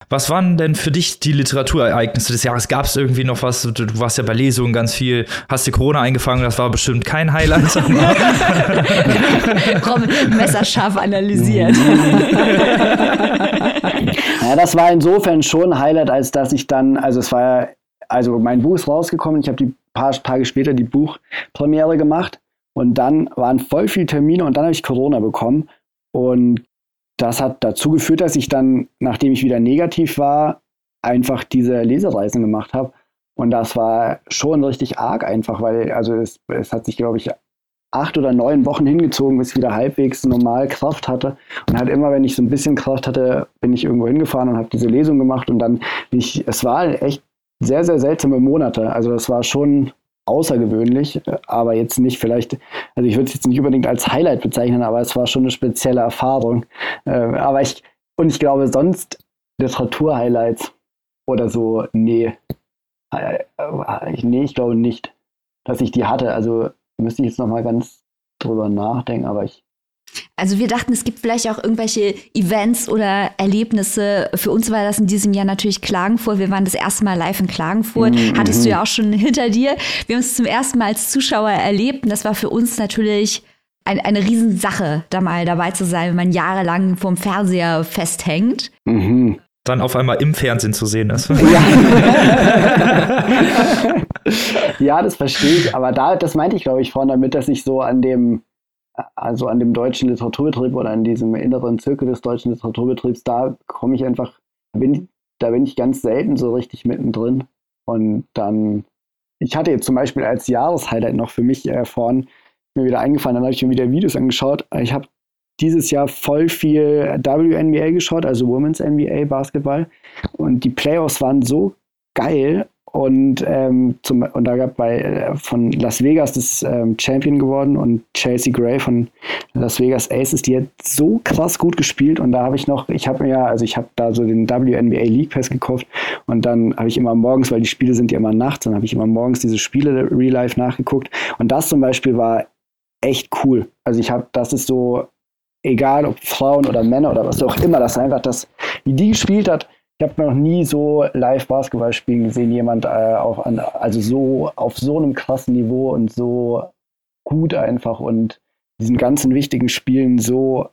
Was waren denn für dich die Literaturereignisse des Jahres? Gab es irgendwie noch was? Du, warst ja bei Lesungen ganz viel, hast dir Corona eingefangen, das war bestimmt kein Highlight. Robin messerscharf analysiert. ja, das war insofern schon ein Highlight, als dass ich dann, also es war ja, also mein Buch ist rausgekommen, ich habe die paar Tage später die Buchpremiere gemacht und dann waren voll viele Termine und dann habe ich Corona bekommen und das hat dazu geführt, dass ich dann, nachdem ich wieder negativ war, einfach diese Lesereisen gemacht habe. Und das war schon richtig arg einfach, weil also es, es hat sich, glaube ich, acht oder neun Wochen hingezogen, bis ich wieder halbwegs normal Kraft hatte. Und halt immer, wenn ich so ein bisschen Kraft hatte, bin ich irgendwo hingefahren und habe diese Lesung gemacht. Und dann, ich, es war echt sehr, sehr seltsame Monate. Also das war schon außergewöhnlich, aber jetzt nicht vielleicht, also ich würde es jetzt nicht unbedingt als Highlight bezeichnen, aber es war schon eine spezielle Erfahrung. Äh, aber ich, und ich glaube sonst Literatur-Highlights oder so, nee. Äh, nee, ich glaube nicht, dass ich die hatte. Also müsste ich jetzt nochmal ganz drüber nachdenken, aber ich also wir dachten, es gibt vielleicht auch irgendwelche Events oder Erlebnisse. Für uns war das in diesem Jahr natürlich Klagenfurt. Wir waren das erste Mal live in Klagenfurt. Mhm. Hattest du ja auch schon hinter dir. Wir haben es zum ersten Mal als Zuschauer erlebt und das war für uns natürlich ein, eine Riesensache, da mal dabei zu sein, wenn man jahrelang vorm Fernseher festhängt. Mhm. Dann auf einmal im Fernsehen zu sehen ist. Ja, ja das verstehe ich. Aber da, das meinte ich, glaube ich, vorhin damit, dass ich so an dem also an dem deutschen Literaturbetrieb oder an diesem inneren Zirkel des deutschen Literaturbetriebs, da komme ich einfach, bin, da bin ich ganz selten so richtig mittendrin. Und dann, ich hatte jetzt zum Beispiel als Jahreshighlight noch für mich äh, vorhin mir wieder eingefallen, dann habe ich mir wieder Videos angeschaut. Ich habe dieses Jahr voll viel WNBA geschaut, also Women's NBA Basketball. Und die Playoffs waren so geil und, ähm, zum, und da gab bei äh, von Las Vegas das ähm, Champion geworden und Chelsea Gray von Las Vegas Aces, die hat so krass gut gespielt. Und da habe ich noch, ich habe mir ja, also ich habe da so den WNBA League Pass gekauft. Und dann habe ich immer morgens, weil die Spiele sind ja immer nachts, dann habe ich immer morgens diese Spiele Real Life nachgeguckt. Und das zum Beispiel war echt cool. Also ich habe, das ist so, egal ob Frauen oder Männer oder was auch immer, das einfach das, wie die gespielt hat, habe noch nie so live Basketball spielen gesehen, jemand äh, auch an, also so auf so einem krassen Niveau und so gut einfach und diesen ganzen wichtigen Spielen so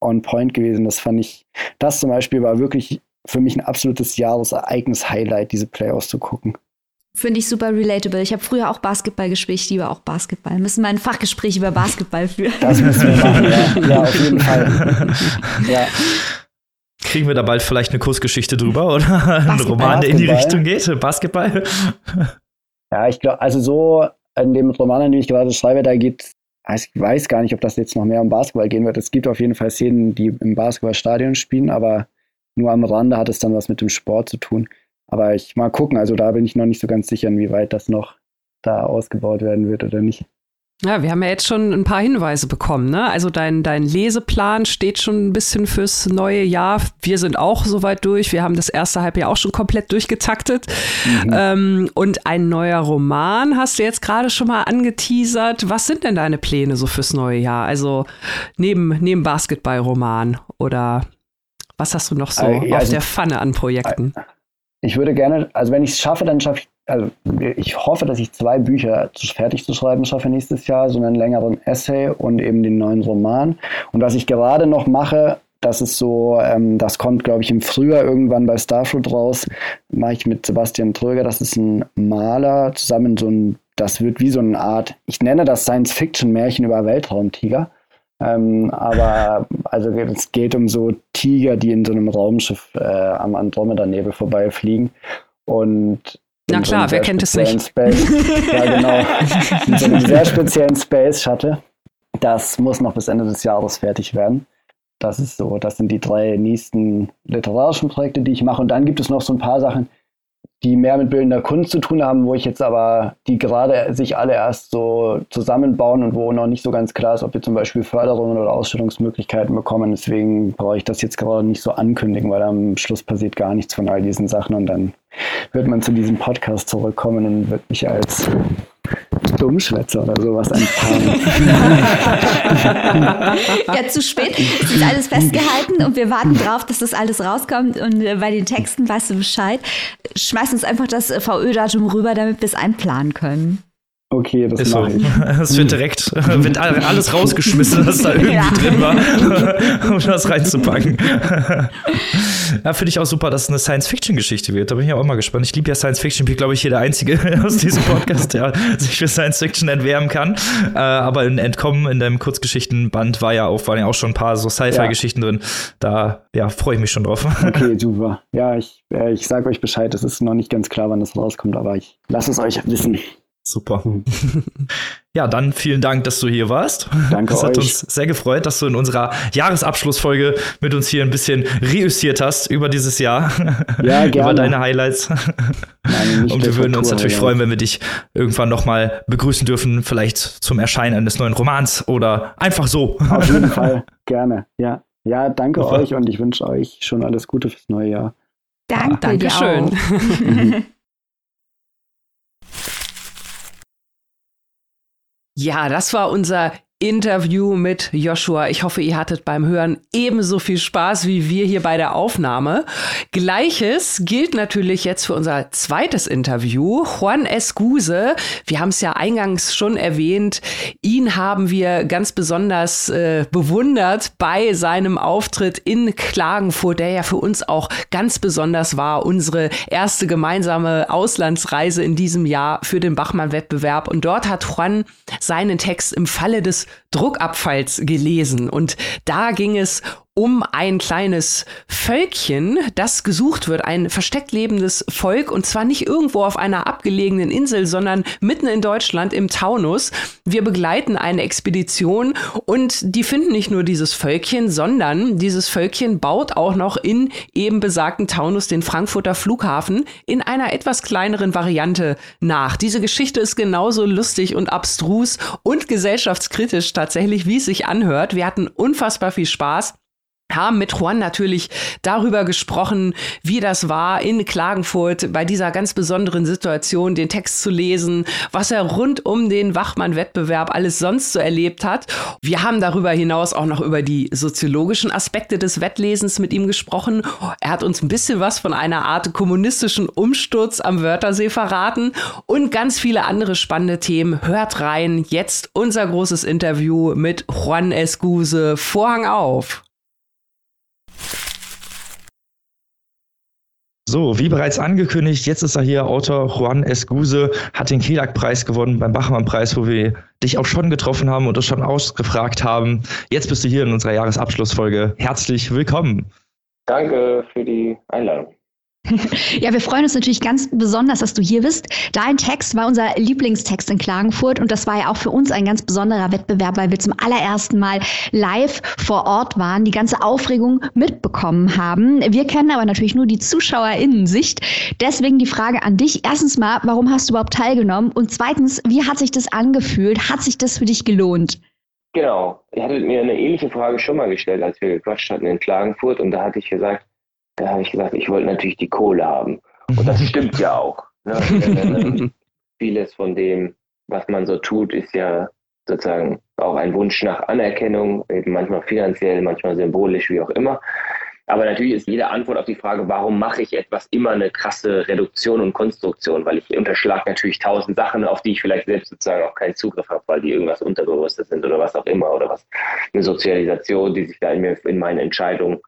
on point gewesen. Das fand ich, das zum Beispiel war wirklich für mich ein absolutes Jahresereignis-Highlight, diese Playoffs zu gucken. Finde ich super relatable. Ich habe früher auch Basketball gespielt, ich liebe auch Basketball. Wir müssen mal ein Fachgespräch über Basketball führen. Das müssen wir machen, ja. ja auf jeden Fall. ja. Kriegen wir da bald vielleicht eine Kursgeschichte drüber oder ein Roman, der in die Richtung geht? Basketball? Ja, ich glaube, also so in dem Roman, den ich gerade schreibe, da geht ich weiß gar nicht, ob das jetzt noch mehr um Basketball gehen wird. Es gibt auf jeden Fall Szenen, die im Basketballstadion spielen, aber nur am Rande hat es dann was mit dem Sport zu tun. Aber ich mal gucken, also da bin ich noch nicht so ganz sicher, inwieweit das noch da ausgebaut werden wird oder nicht. Ja, wir haben ja jetzt schon ein paar Hinweise bekommen. Ne? Also dein, dein Leseplan steht schon ein bisschen fürs neue Jahr. Wir sind auch soweit durch. Wir haben das erste Halbjahr auch schon komplett durchgetaktet. Mhm. Ähm, und ein neuer Roman hast du jetzt gerade schon mal angeteasert. Was sind denn deine Pläne so fürs neue Jahr? Also neben, neben Basketballroman oder was hast du noch so äh, ja, auf also, der Pfanne an Projekten? Ich würde gerne, also wenn ich es schaffe, dann schaffe ich also ich hoffe, dass ich zwei Bücher fertig zu schreiben schaffe nächstes Jahr, so einen längeren Essay und eben den neuen Roman. Und was ich gerade noch mache, das ist so, ähm, das kommt, glaube ich, im Frühjahr irgendwann bei Starfruit raus, mache ich mit Sebastian Tröger, das ist ein Maler, zusammen so ein, das wird wie so eine Art, ich nenne das Science-Fiction-Märchen über Weltraumtiger. Ähm, aber also es geht um so Tiger, die in so einem Raumschiff äh, am Andromeda-Nebel vorbeifliegen. Und na klar, so wer kennt es nicht? Space, ja, genau. in so einem sehr speziellen Space Shuttle. Das muss noch bis Ende des Jahres fertig werden. Das ist so, das sind die drei nächsten literarischen Projekte, die ich mache. Und dann gibt es noch so ein paar Sachen, die mehr mit bildender Kunst zu tun haben, wo ich jetzt aber, die gerade sich alle erst so zusammenbauen und wo noch nicht so ganz klar ist, ob wir zum Beispiel Förderungen oder Ausstellungsmöglichkeiten bekommen. Deswegen brauche ich das jetzt gerade nicht so ankündigen, weil am Schluss passiert gar nichts von all diesen Sachen und dann wird man zu diesem Podcast zurückkommen und wird mich als Dummschwätzer oder sowas enttarnen. ja, zu spät. Es ist alles festgehalten und wir warten drauf, dass das alles rauskommt. Und äh, bei den Texten weißt du Bescheid. Schmeiß uns einfach das VÖ-Datum rüber, damit wir es einplanen können. Okay, das ist so. Ich. Es wird direkt wird alles rausgeschmissen, was da irgendwie ja. drin war, um das reinzupacken. ja, finde ich auch super, dass es eine Science-Fiction-Geschichte wird. Da bin ich auch immer gespannt. Ich liebe ja Science-Fiction. Ich bin, glaube ich, hier der Einzige aus diesem Podcast, der sich für Science-Fiction entwärmen kann. Äh, aber in Entkommen, in dem Kurzgeschichtenband, war ja auch, waren ja auch schon ein paar so Sci-Fi-Geschichten ja. drin. Da ja, freue ich mich schon drauf. Okay, super. Ja, ich, äh, ich sage euch Bescheid. Es ist noch nicht ganz klar, wann das rauskommt, aber ich lasse es euch wissen. Super. Ja, dann vielen Dank, dass du hier warst. Danke Es hat euch. uns sehr gefreut, dass du in unserer Jahresabschlussfolge mit uns hier ein bisschen reüssiert hast über dieses Jahr. Ja, gerne. über deine Highlights. Nein, Und wir würden uns natürlich Highlights. freuen, wenn wir dich irgendwann nochmal begrüßen dürfen, vielleicht zum Erscheinen eines neuen Romans oder einfach so. Auf jeden Fall, gerne. Ja, ja danke Super. euch und ich wünsche euch schon alles Gute fürs neue Jahr. Danke, ja, Dankeschön. Ja, das war unser Interview mit Joshua. Ich hoffe, ihr hattet beim Hören ebenso viel Spaß wie wir hier bei der Aufnahme. Gleiches gilt natürlich jetzt für unser zweites Interview. Juan Escuse, wir haben es ja eingangs schon erwähnt, ihn haben wir ganz besonders äh, bewundert bei seinem Auftritt in Klagenfurt, der ja für uns auch ganz besonders war. Unsere erste gemeinsame Auslandsreise in diesem Jahr für den Bachmann-Wettbewerb. Und dort hat Juan seinen Text im Falle des Druckabfalls gelesen. Und da ging es um ein kleines Völkchen, das gesucht wird, ein versteckt lebendes Volk und zwar nicht irgendwo auf einer abgelegenen Insel, sondern mitten in Deutschland im Taunus. Wir begleiten eine Expedition und die finden nicht nur dieses Völkchen, sondern dieses Völkchen baut auch noch in eben besagten Taunus den Frankfurter Flughafen in einer etwas kleineren Variante nach. Diese Geschichte ist genauso lustig und abstrus und gesellschaftskritisch tatsächlich, wie es sich anhört. Wir hatten unfassbar viel Spaß haben mit Juan natürlich darüber gesprochen, wie das war in Klagenfurt bei dieser ganz besonderen Situation, den Text zu lesen, was er rund um den Wachmann-Wettbewerb alles sonst so erlebt hat. Wir haben darüber hinaus auch noch über die soziologischen Aspekte des Wettlesens mit ihm gesprochen. Er hat uns ein bisschen was von einer Art kommunistischen Umsturz am Wörthersee verraten und ganz viele andere spannende Themen. Hört rein. Jetzt unser großes Interview mit Juan Escuse. Vorhang auf. So, wie bereits angekündigt, jetzt ist er hier, Autor Juan Escuse, hat den Kelag-Preis gewonnen beim Bachmann-Preis, wo wir dich auch schon getroffen haben und uns schon ausgefragt haben. Jetzt bist du hier in unserer Jahresabschlussfolge. Herzlich willkommen. Danke für die Einladung. Ja, wir freuen uns natürlich ganz besonders, dass du hier bist. Dein Text war unser Lieblingstext in Klagenfurt und das war ja auch für uns ein ganz besonderer Wettbewerb, weil wir zum allerersten Mal live vor Ort waren, die ganze Aufregung mitbekommen haben. Wir kennen aber natürlich nur die ZuschauerInnen-Sicht. Deswegen die Frage an dich. Erstens mal, warum hast du überhaupt teilgenommen? Und zweitens, wie hat sich das angefühlt? Hat sich das für dich gelohnt? Genau. Ihr hattet mir eine ähnliche Frage schon mal gestellt, als wir gequatscht hatten in Klagenfurt und da hatte ich gesagt, da habe ich gesagt, ich wollte natürlich die Kohle haben. Und das stimmt ja auch. Ne? Vieles von dem, was man so tut, ist ja sozusagen auch ein Wunsch nach Anerkennung, eben manchmal finanziell, manchmal symbolisch, wie auch immer. Aber natürlich ist jede Antwort auf die Frage, warum mache ich etwas, immer eine krasse Reduktion und Konstruktion, weil ich unterschlage natürlich tausend Sachen, auf die ich vielleicht selbst sozusagen auch keinen Zugriff habe, weil die irgendwas Unterbewusstes sind oder was auch immer oder was eine Sozialisation, die sich da in mir in meinen Entscheidungen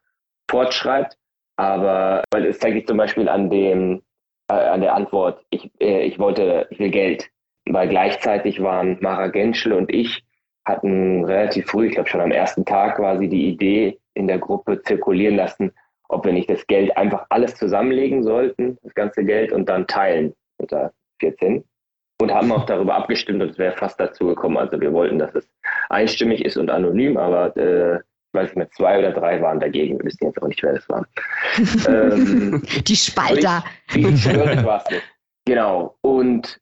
fortschreibt. Aber weil es zeigt sich zum Beispiel an dem, äh, an der Antwort, ich, äh, ich wollte, ich will Geld. Weil gleichzeitig waren Mara Genschel und ich hatten relativ früh, ich glaube schon am ersten Tag quasi die Idee in der Gruppe zirkulieren lassen, ob wir nicht das Geld einfach alles zusammenlegen sollten, das ganze Geld, und dann teilen unter 14. Und haben auch darüber abgestimmt und es wäre fast dazu gekommen. Also wir wollten, dass es einstimmig ist und anonym, aber äh, weiß ich nicht, zwei oder drei waren dagegen. Wir wissen jetzt auch nicht, wer das war. ähm, die Spalter. Wie schwierig war es nicht. Genau. Und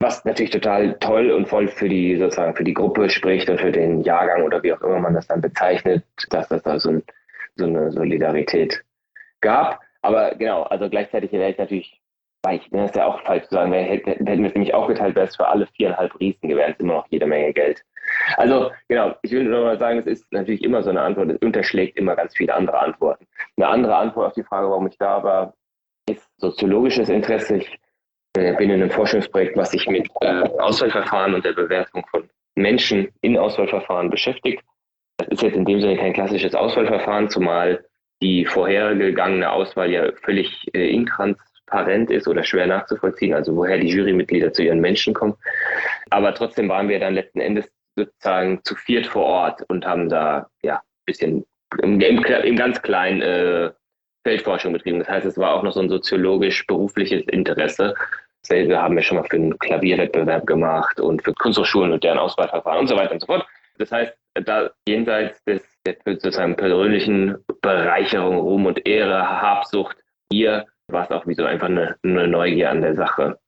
was natürlich total toll und voll für die sozusagen für die Gruppe spricht und für den Jahrgang oder wie auch immer man das dann bezeichnet, dass das da so, ein, so eine Solidarität gab. Aber genau, also gleichzeitig wäre ich natürlich, weil ich, das ist ja auch falsch zu sagen, hätten wir es nämlich aufgeteilt, wäre es für alle viereinhalb Riesen gewesen, immer noch jede Menge Geld. Also genau, ich will nur mal sagen, es ist natürlich immer so eine Antwort, es unterschlägt immer ganz viele andere Antworten. Eine andere Antwort auf die Frage, warum ich da war, ist soziologisches Interesse. Ich äh, bin in einem Forschungsprojekt, was sich mit äh, Auswahlverfahren und der Bewertung von Menschen in Auswahlverfahren beschäftigt. Das ist jetzt in dem Sinne kein klassisches Auswahlverfahren, zumal die vorhergegangene Auswahl ja völlig äh, intransparent ist oder schwer nachzuvollziehen, also woher die Jurymitglieder zu ihren Menschen kommen. Aber trotzdem waren wir dann letzten Endes sozusagen zu viert vor Ort und haben da ja ein bisschen im, im, im ganz kleinen äh, Feldforschung betrieben. Das heißt, es war auch noch so ein soziologisch-berufliches Interesse. Selbe haben wir schon mal für einen Klavierwettbewerb gemacht und für Kunsthochschulen und deren Auswahlverfahren und so weiter und so fort. Das heißt, da jenseits des, der sozusagen persönlichen Bereicherung, Ruhm und Ehre, Habsucht, hier war es auch wie so einfach eine, eine Neugier an der Sache.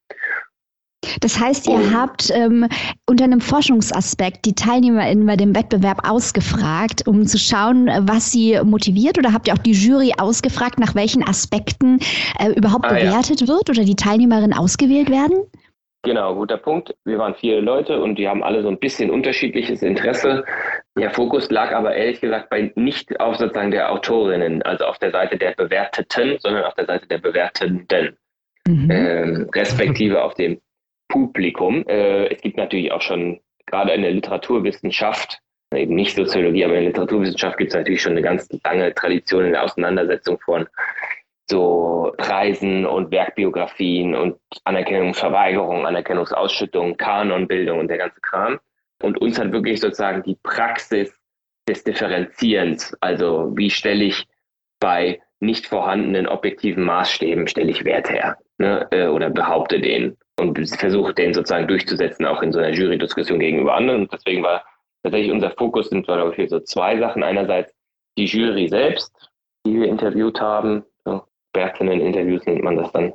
Das heißt, ihr oh. habt ähm, unter einem Forschungsaspekt die TeilnehmerInnen bei dem Wettbewerb ausgefragt, um zu schauen, was sie motiviert oder habt ihr auch die Jury ausgefragt, nach welchen Aspekten äh, überhaupt ah, bewertet ja. wird oder die Teilnehmerinnen ausgewählt werden? Genau, guter Punkt. Wir waren vier Leute und die haben alle so ein bisschen unterschiedliches Interesse. Der Fokus lag aber ehrlich gesagt bei nicht auf sozusagen der Autorinnen, also auf der Seite der Bewerteten, sondern auf der Seite der Bewertenden. Mhm. Ähm, respektive auf dem Publikum. Äh, es gibt natürlich auch schon gerade in der Literaturwissenschaft, eben nicht Soziologie, aber in der Literaturwissenschaft gibt es natürlich schon eine ganz lange Tradition in der Auseinandersetzung von so Preisen und Werkbiografien und Anerkennungsverweigerung, Anerkennungsausschüttung, Kanonbildung und der ganze Kram. Und uns hat wirklich sozusagen die Praxis des Differenzierens. Also wie stelle ich bei nicht vorhandenen objektiven Maßstäben stelle ich Wert her ne, äh, oder behaupte den und versuche den sozusagen durchzusetzen, auch in so einer Jury-Diskussion gegenüber anderen. Und deswegen war tatsächlich unser Fokus sind, glaube ich, so zwei Sachen. Einerseits die Jury selbst, die wir interviewt haben, so Expertinnen-Interviews nennt man das dann,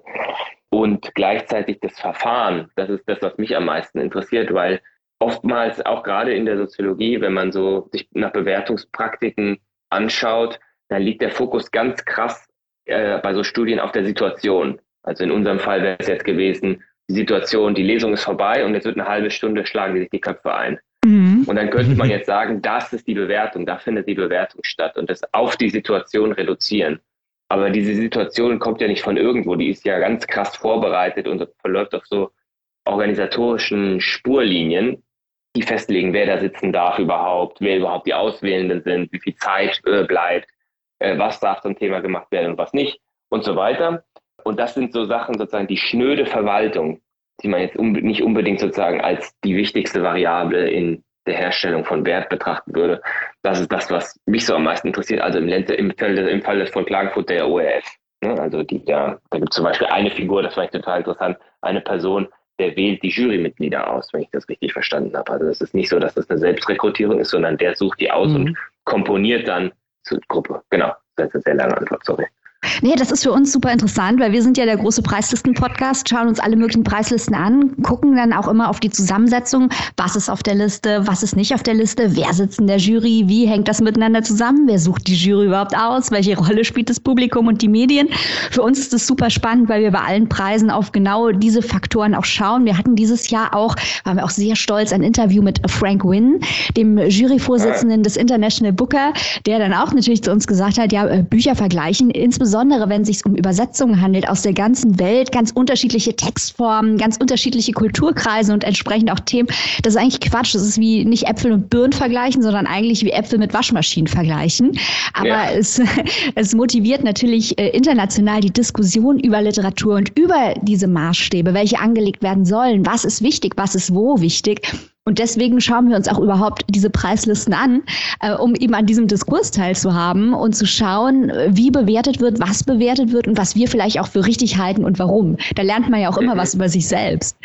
und gleichzeitig das Verfahren. Das ist das, was mich am meisten interessiert, weil oftmals auch gerade in der Soziologie, wenn man so sich nach Bewertungspraktiken anschaut, dann liegt der Fokus ganz krass äh, bei so Studien auf der Situation. Also in unserem Fall wäre es jetzt gewesen, die Situation, die Lesung ist vorbei und jetzt wird eine halbe Stunde schlagen die sich die Köpfe ein. Mhm. Und dann könnte man jetzt sagen, das ist die Bewertung, da findet die Bewertung statt und das auf die Situation reduzieren. Aber diese Situation kommt ja nicht von irgendwo, die ist ja ganz krass vorbereitet und verläuft auf so organisatorischen Spurlinien, die festlegen, wer da sitzen darf überhaupt, wer überhaupt die Auswählenden sind, wie viel Zeit äh, bleibt, äh, was darf zum Thema gemacht werden und was nicht und so weiter. Und das sind so Sachen sozusagen die schnöde Verwaltung, die man jetzt nicht unbedingt sozusagen als die wichtigste Variable in der Herstellung von Wert betrachten würde. Das ist das, was mich so am meisten interessiert. Also im, Lente, im, Fall, im Fall von Klagenfurt der ORF. Ne? Also die, da, da gibt es zum Beispiel eine Figur, das fand ich total interessant, eine Person, der wählt die Jurymitglieder aus, wenn ich das richtig verstanden habe. Also es ist nicht so, dass das eine Selbstrekrutierung ist, sondern der sucht die aus mhm. und komponiert dann zur Gruppe. Genau, das ist eine sehr lange Antwort, sorry. Nee, das ist für uns super interessant, weil wir sind ja der große Preislisten-Podcast, schauen uns alle möglichen Preislisten an, gucken dann auch immer auf die Zusammensetzung, was ist auf der Liste, was ist nicht auf der Liste, wer sitzt in der Jury, wie hängt das miteinander zusammen, wer sucht die Jury überhaupt aus, welche Rolle spielt das Publikum und die Medien. Für uns ist das super spannend, weil wir bei allen Preisen auf genau diese Faktoren auch schauen. Wir hatten dieses Jahr auch, waren wir auch sehr stolz, ein Interview mit Frank Wynn, dem Juryvorsitzenden des International Booker, der dann auch natürlich zu uns gesagt hat, ja, äh, Bücher vergleichen, insbesondere insbesondere wenn es sich um Übersetzungen handelt aus der ganzen Welt, ganz unterschiedliche Textformen, ganz unterschiedliche Kulturkreise und entsprechend auch Themen. Das ist eigentlich Quatsch. Das ist wie nicht Äpfel und Birnen vergleichen, sondern eigentlich wie Äpfel mit Waschmaschinen vergleichen. Aber ja. es, es motiviert natürlich äh, international die Diskussion über Literatur und über diese Maßstäbe, welche angelegt werden sollen. Was ist wichtig? Was ist wo wichtig? Und deswegen schauen wir uns auch überhaupt diese Preislisten an, äh, um eben an diesem Diskurs teilzuhaben und zu schauen, wie bewertet wird, was bewertet wird und was wir vielleicht auch für richtig halten und warum. Da lernt man ja auch immer was über sich selbst.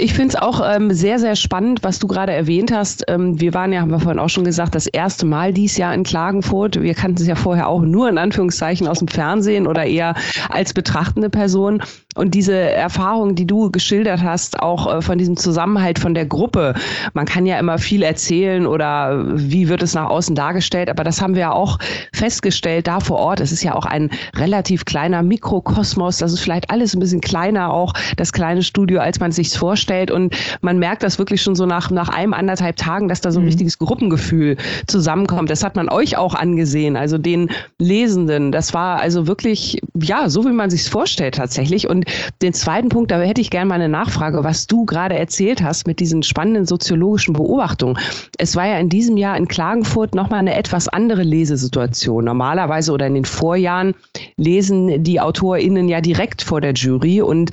Ich finde es auch ähm, sehr, sehr spannend, was du gerade erwähnt hast. Ähm, wir waren ja, haben wir vorhin auch schon gesagt, das erste Mal dieses Jahr in Klagenfurt. Wir kannten es ja vorher auch nur in Anführungszeichen aus dem Fernsehen oder eher als betrachtende Person. Und diese Erfahrung, die du geschildert hast, auch äh, von diesem Zusammenhalt von der Gruppe. Man kann ja immer viel erzählen oder wie wird es nach außen dargestellt, aber das haben wir ja auch festgestellt da vor Ort. Es ist ja auch ein relativ kleiner Mikrokosmos. Das ist vielleicht alles ein bisschen kleiner, auch das kleine Studio, als man sich vorstellt vorstellt. Und man merkt das wirklich schon so nach, nach einem, anderthalb Tagen, dass da so ein mhm. richtiges Gruppengefühl zusammenkommt. Das hat man euch auch angesehen, also den Lesenden. Das war also wirklich, ja, so wie man sich es vorstellt tatsächlich. Und den zweiten Punkt, da hätte ich gerne mal eine Nachfrage, was du gerade erzählt hast mit diesen spannenden soziologischen Beobachtungen. Es war ja in diesem Jahr in Klagenfurt nochmal eine etwas andere Lesesituation. Normalerweise oder in den Vorjahren lesen die AutorInnen ja direkt vor der Jury und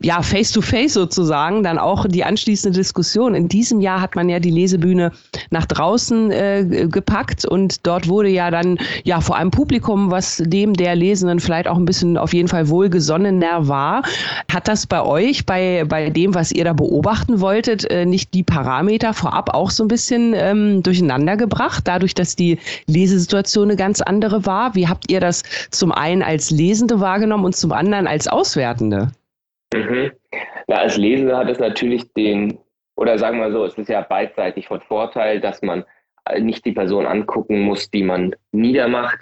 ja, face to face sozusagen dann auch die anschließende Diskussion. In diesem Jahr hat man ja die Lesebühne nach draußen äh, gepackt und dort wurde ja dann ja vor einem Publikum, was dem der Lesenden vielleicht auch ein bisschen auf jeden Fall wohlgesonnener war. Hat das bei euch, bei, bei dem, was ihr da beobachten wolltet, äh, nicht die Parameter vorab auch so ein bisschen ähm, durcheinander gebracht, dadurch, dass die Lesesituation eine ganz andere war? Wie habt ihr das zum einen als Lesende wahrgenommen und zum anderen als Auswertende? Mhm. Na, als Lesender hat es natürlich den, oder sagen wir so, es ist ja beidseitig von Vorteil, dass man nicht die Person angucken muss, die man niedermacht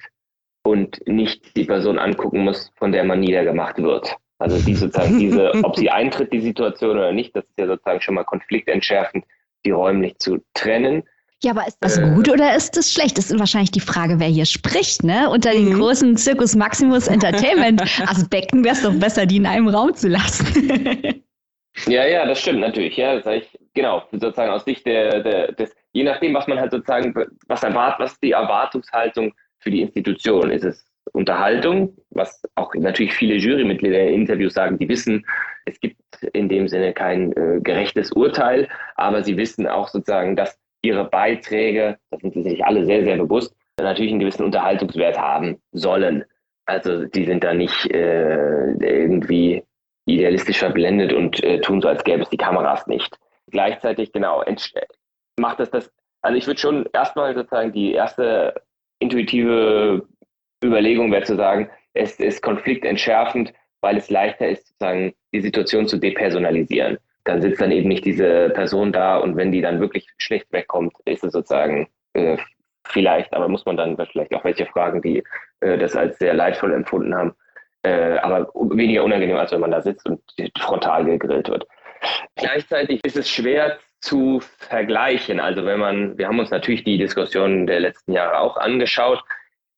und nicht die Person angucken muss, von der man niedergemacht wird. Also die sozusagen diese, ob sie eintritt, die Situation oder nicht, das ist ja sozusagen schon mal konfliktentschärfend, die räumlich zu trennen. Ja, aber ist das äh, gut oder ist das schlecht? Das ist wahrscheinlich die Frage, wer hier spricht, ne? Unter den mhm. großen Circus Maximus Entertainment Aspekten wäre es doch besser, die in einem Raum zu lassen. ja, ja, das stimmt natürlich. Ja, das ich, genau, sozusagen aus Sicht der, der, des, je nachdem, was man halt sozusagen, was erwartet, was die Erwartungshaltung für die Institution ist. Es Unterhaltung, was auch natürlich viele Jurymitglieder in Interviews sagen, die wissen, es gibt in dem Sinne kein äh, gerechtes Urteil, aber sie wissen auch sozusagen, dass ihre Beiträge, das sind sich alle sehr, sehr bewusst, natürlich einen gewissen Unterhaltungswert haben sollen. Also die sind da nicht äh, irgendwie idealistisch verblendet und äh, tun so, als gäbe es die Kameras nicht. Gleichzeitig, genau, macht das das, also ich würde schon erstmal sozusagen die erste intuitive Überlegung wäre zu sagen, es ist konfliktentschärfend, weil es leichter ist, sozusagen die Situation zu depersonalisieren. Dann sitzt dann eben nicht diese Person da und wenn die dann wirklich schlecht wegkommt, ist es sozusagen äh, vielleicht, aber muss man dann vielleicht auch welche fragen, die äh, das als sehr leidvoll empfunden haben, äh, aber weniger unangenehm, als wenn man da sitzt und frontal gegrillt wird. Gleichzeitig ist es schwer zu vergleichen. Also wenn man, wir haben uns natürlich die Diskussionen der letzten Jahre auch angeschaut.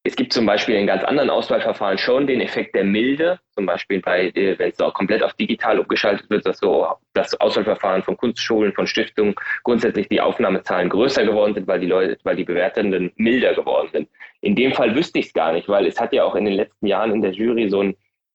Es gibt zum Beispiel in ganz anderen Auswahlverfahren schon den Effekt der Milde, zum Beispiel bei, äh, wenn es auch komplett auf digital umgeschaltet wird, dass so das Auswahlverfahren von Kunstschulen, von Stiftungen grundsätzlich die Aufnahmezahlen größer geworden sind, weil die Leute, weil die Bewertenden milder geworden sind. In dem Fall wüsste ich es gar nicht, weil es hat ja auch in den letzten Jahren in der Jury so ein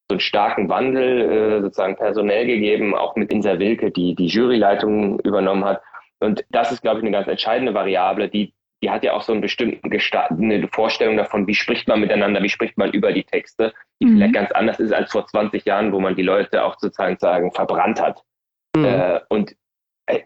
so einen starken Wandel äh, sozusagen personell gegeben, auch mit Insa Wilke, die die Juryleitung übernommen hat. Und das ist, glaube ich, eine ganz entscheidende Variable, die, die hat ja auch so einen bestimmten Gesta eine Vorstellung davon, wie spricht man miteinander, wie spricht man über die Texte, die mhm. vielleicht ganz anders ist als vor 20 Jahren, wo man die Leute auch sozusagen sagen, verbrannt hat. Mhm. Äh, und äh,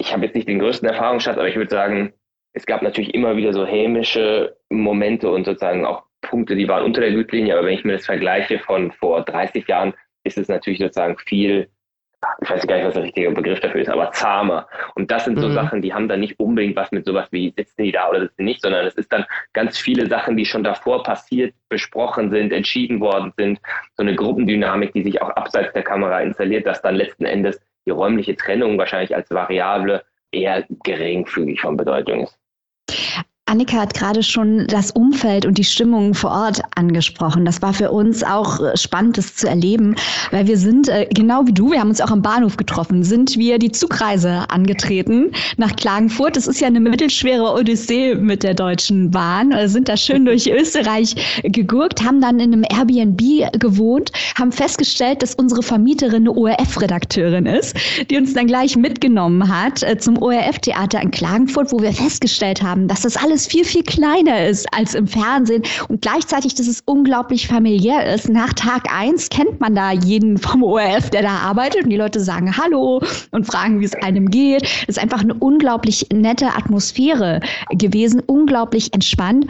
ich habe jetzt nicht den größten Erfahrungsschatz, aber ich würde sagen, es gab natürlich immer wieder so hämische Momente und sozusagen auch Punkte, die waren unter der Gürtellinie, aber wenn ich mir das vergleiche von vor 30 Jahren, ist es natürlich sozusagen viel, ich weiß gar nicht, was der richtige Begriff dafür ist, aber zahmer. Und das sind so mhm. Sachen, die haben dann nicht unbedingt was mit sowas wie sitzen die da oder sitzen die nicht, sondern es ist dann ganz viele Sachen, die schon davor passiert, besprochen sind, entschieden worden sind. So eine Gruppendynamik, die sich auch abseits der Kamera installiert, dass dann letzten Endes die räumliche Trennung wahrscheinlich als Variable eher geringfügig von Bedeutung ist. Annika hat gerade schon das Umfeld und die Stimmung vor Ort angesprochen. Das war für uns auch äh, spannend, das zu erleben, weil wir sind, äh, genau wie du, wir haben uns auch am Bahnhof getroffen, sind wir die Zugreise angetreten nach Klagenfurt. Das ist ja eine mittelschwere Odyssee mit der Deutschen Bahn, äh, sind da schön durch Österreich gegurkt, haben dann in einem Airbnb gewohnt, haben festgestellt, dass unsere Vermieterin eine ORF-Redakteurin ist, die uns dann gleich mitgenommen hat zum ORF-Theater in Klagenfurt, wo wir festgestellt haben, dass das alles alles viel, viel kleiner ist als im Fernsehen und gleichzeitig, dass es unglaublich familiär ist. Nach Tag eins kennt man da jeden vom ORF, der da arbeitet und die Leute sagen Hallo und fragen, wie es einem geht. Es ist einfach eine unglaublich nette Atmosphäre gewesen, unglaublich entspannt.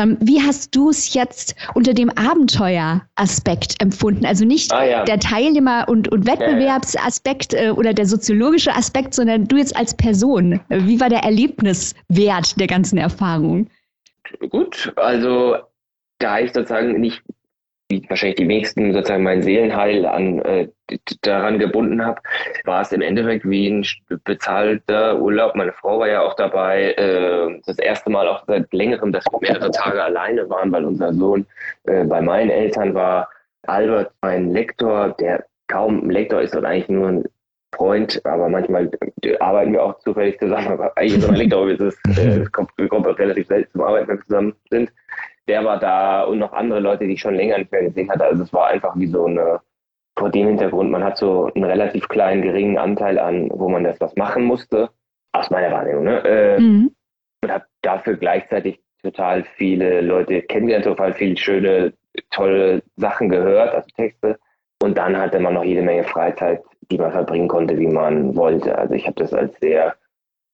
Ähm, wie hast du es jetzt unter dem Abenteueraspekt empfunden? Also nicht ah, ja. der Teilnehmer- und, und Wettbewerbsaspekt äh, oder der soziologische Aspekt, sondern du jetzt als Person. Wie war der Erlebniswert der ganzen Erfahrung? Gut, also da ich sozusagen nicht wahrscheinlich die wenigsten sozusagen mein Seelenheil an, äh, daran gebunden habe, war es im Endeffekt wie ein bezahlter Urlaub. Meine Frau war ja auch dabei. Äh, das erste Mal auch seit längerem, dass wir mehrere Tage alleine waren, weil unser Sohn äh, bei meinen Eltern war. Albert, mein Lektor, der kaum ein Lektor ist und eigentlich nur ein Freund, aber manchmal arbeiten wir auch zufällig zusammen. Aber eigentlich ist mein Lektor, äh, kommt, kommt relativ selten zum Arbeiten, wenn wir zusammen sind der war da und noch andere Leute, die ich schon länger nicht mehr gesehen hatte. Also es war einfach wie so eine, vor dem Hintergrund, man hat so einen relativ kleinen, geringen Anteil an, wo man das was machen musste, aus meiner Wahrnehmung, ne? Äh, mhm. Und hat dafür gleichzeitig total viele Leute kennengelernt, total viele schöne, tolle Sachen gehört, also Texte. Und dann hatte man noch jede Menge Freizeit, die man verbringen konnte, wie man wollte. Also ich habe das als sehr,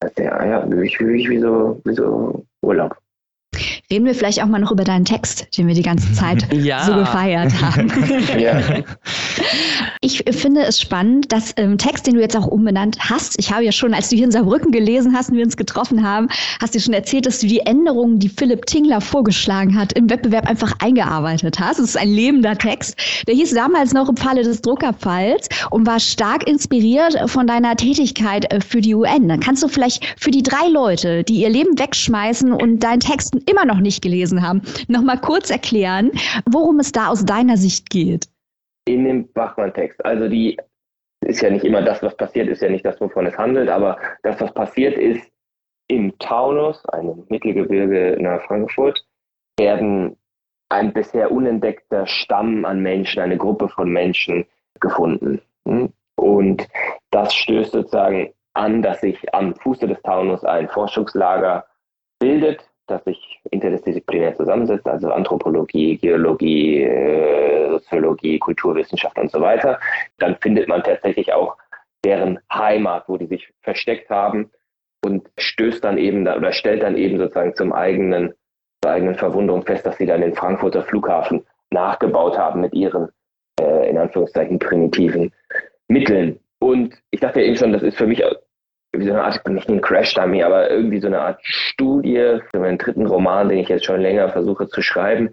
als sehr, ja, wie, wie, wie, so, wie so Urlaub. Reden wir vielleicht auch mal noch über deinen Text, den wir die ganze Zeit ja. so gefeiert haben. ja. Ich finde es spannend, dass im ähm, Text, den du jetzt auch umbenannt hast, ich habe ja schon, als du hier in Saarbrücken gelesen hast und wir uns getroffen haben, hast du schon erzählt, dass du die Änderungen, die Philipp Tingler vorgeschlagen hat, im Wettbewerb einfach eingearbeitet hast. Es ist ein lebender Text. Der hieß damals noch im Falle des Druckerfalls und war stark inspiriert von deiner Tätigkeit äh, für die UN. Dann kannst du vielleicht für die drei Leute, die ihr Leben wegschmeißen und deinen Texten immer noch nicht gelesen haben, noch mal kurz erklären, worum es da aus deiner Sicht geht. In dem Bachmann-Text. Also die ist ja nicht immer das, was passiert, ist ja nicht das, wovon es handelt, aber das, was passiert ist, im Taunus, einem Mittelgebirge nahe Frankfurt, werden ein bisher unentdeckter Stamm an Menschen, eine Gruppe von Menschen gefunden. Hm? Und das stößt sozusagen an, dass sich am Fuße des Taunus ein Forschungslager bildet, das sich interdisziplinär zusammensetzt, also Anthropologie, Geologie, äh, Soziologie, Kulturwissenschaft und so weiter. Dann findet man tatsächlich auch deren Heimat, wo die sich versteckt haben und stößt dann eben oder stellt dann eben sozusagen zum eigenen, zur eigenen Verwunderung fest, dass sie dann den Frankfurter Flughafen nachgebaut haben mit ihren, äh, in Anführungszeichen, primitiven Mitteln. Und ich dachte eben schon, das ist für mich wie so eine Art, nicht ein Crash-Dummy, aber irgendwie so eine Art Studie für meinen dritten Roman, den ich jetzt schon länger versuche zu schreiben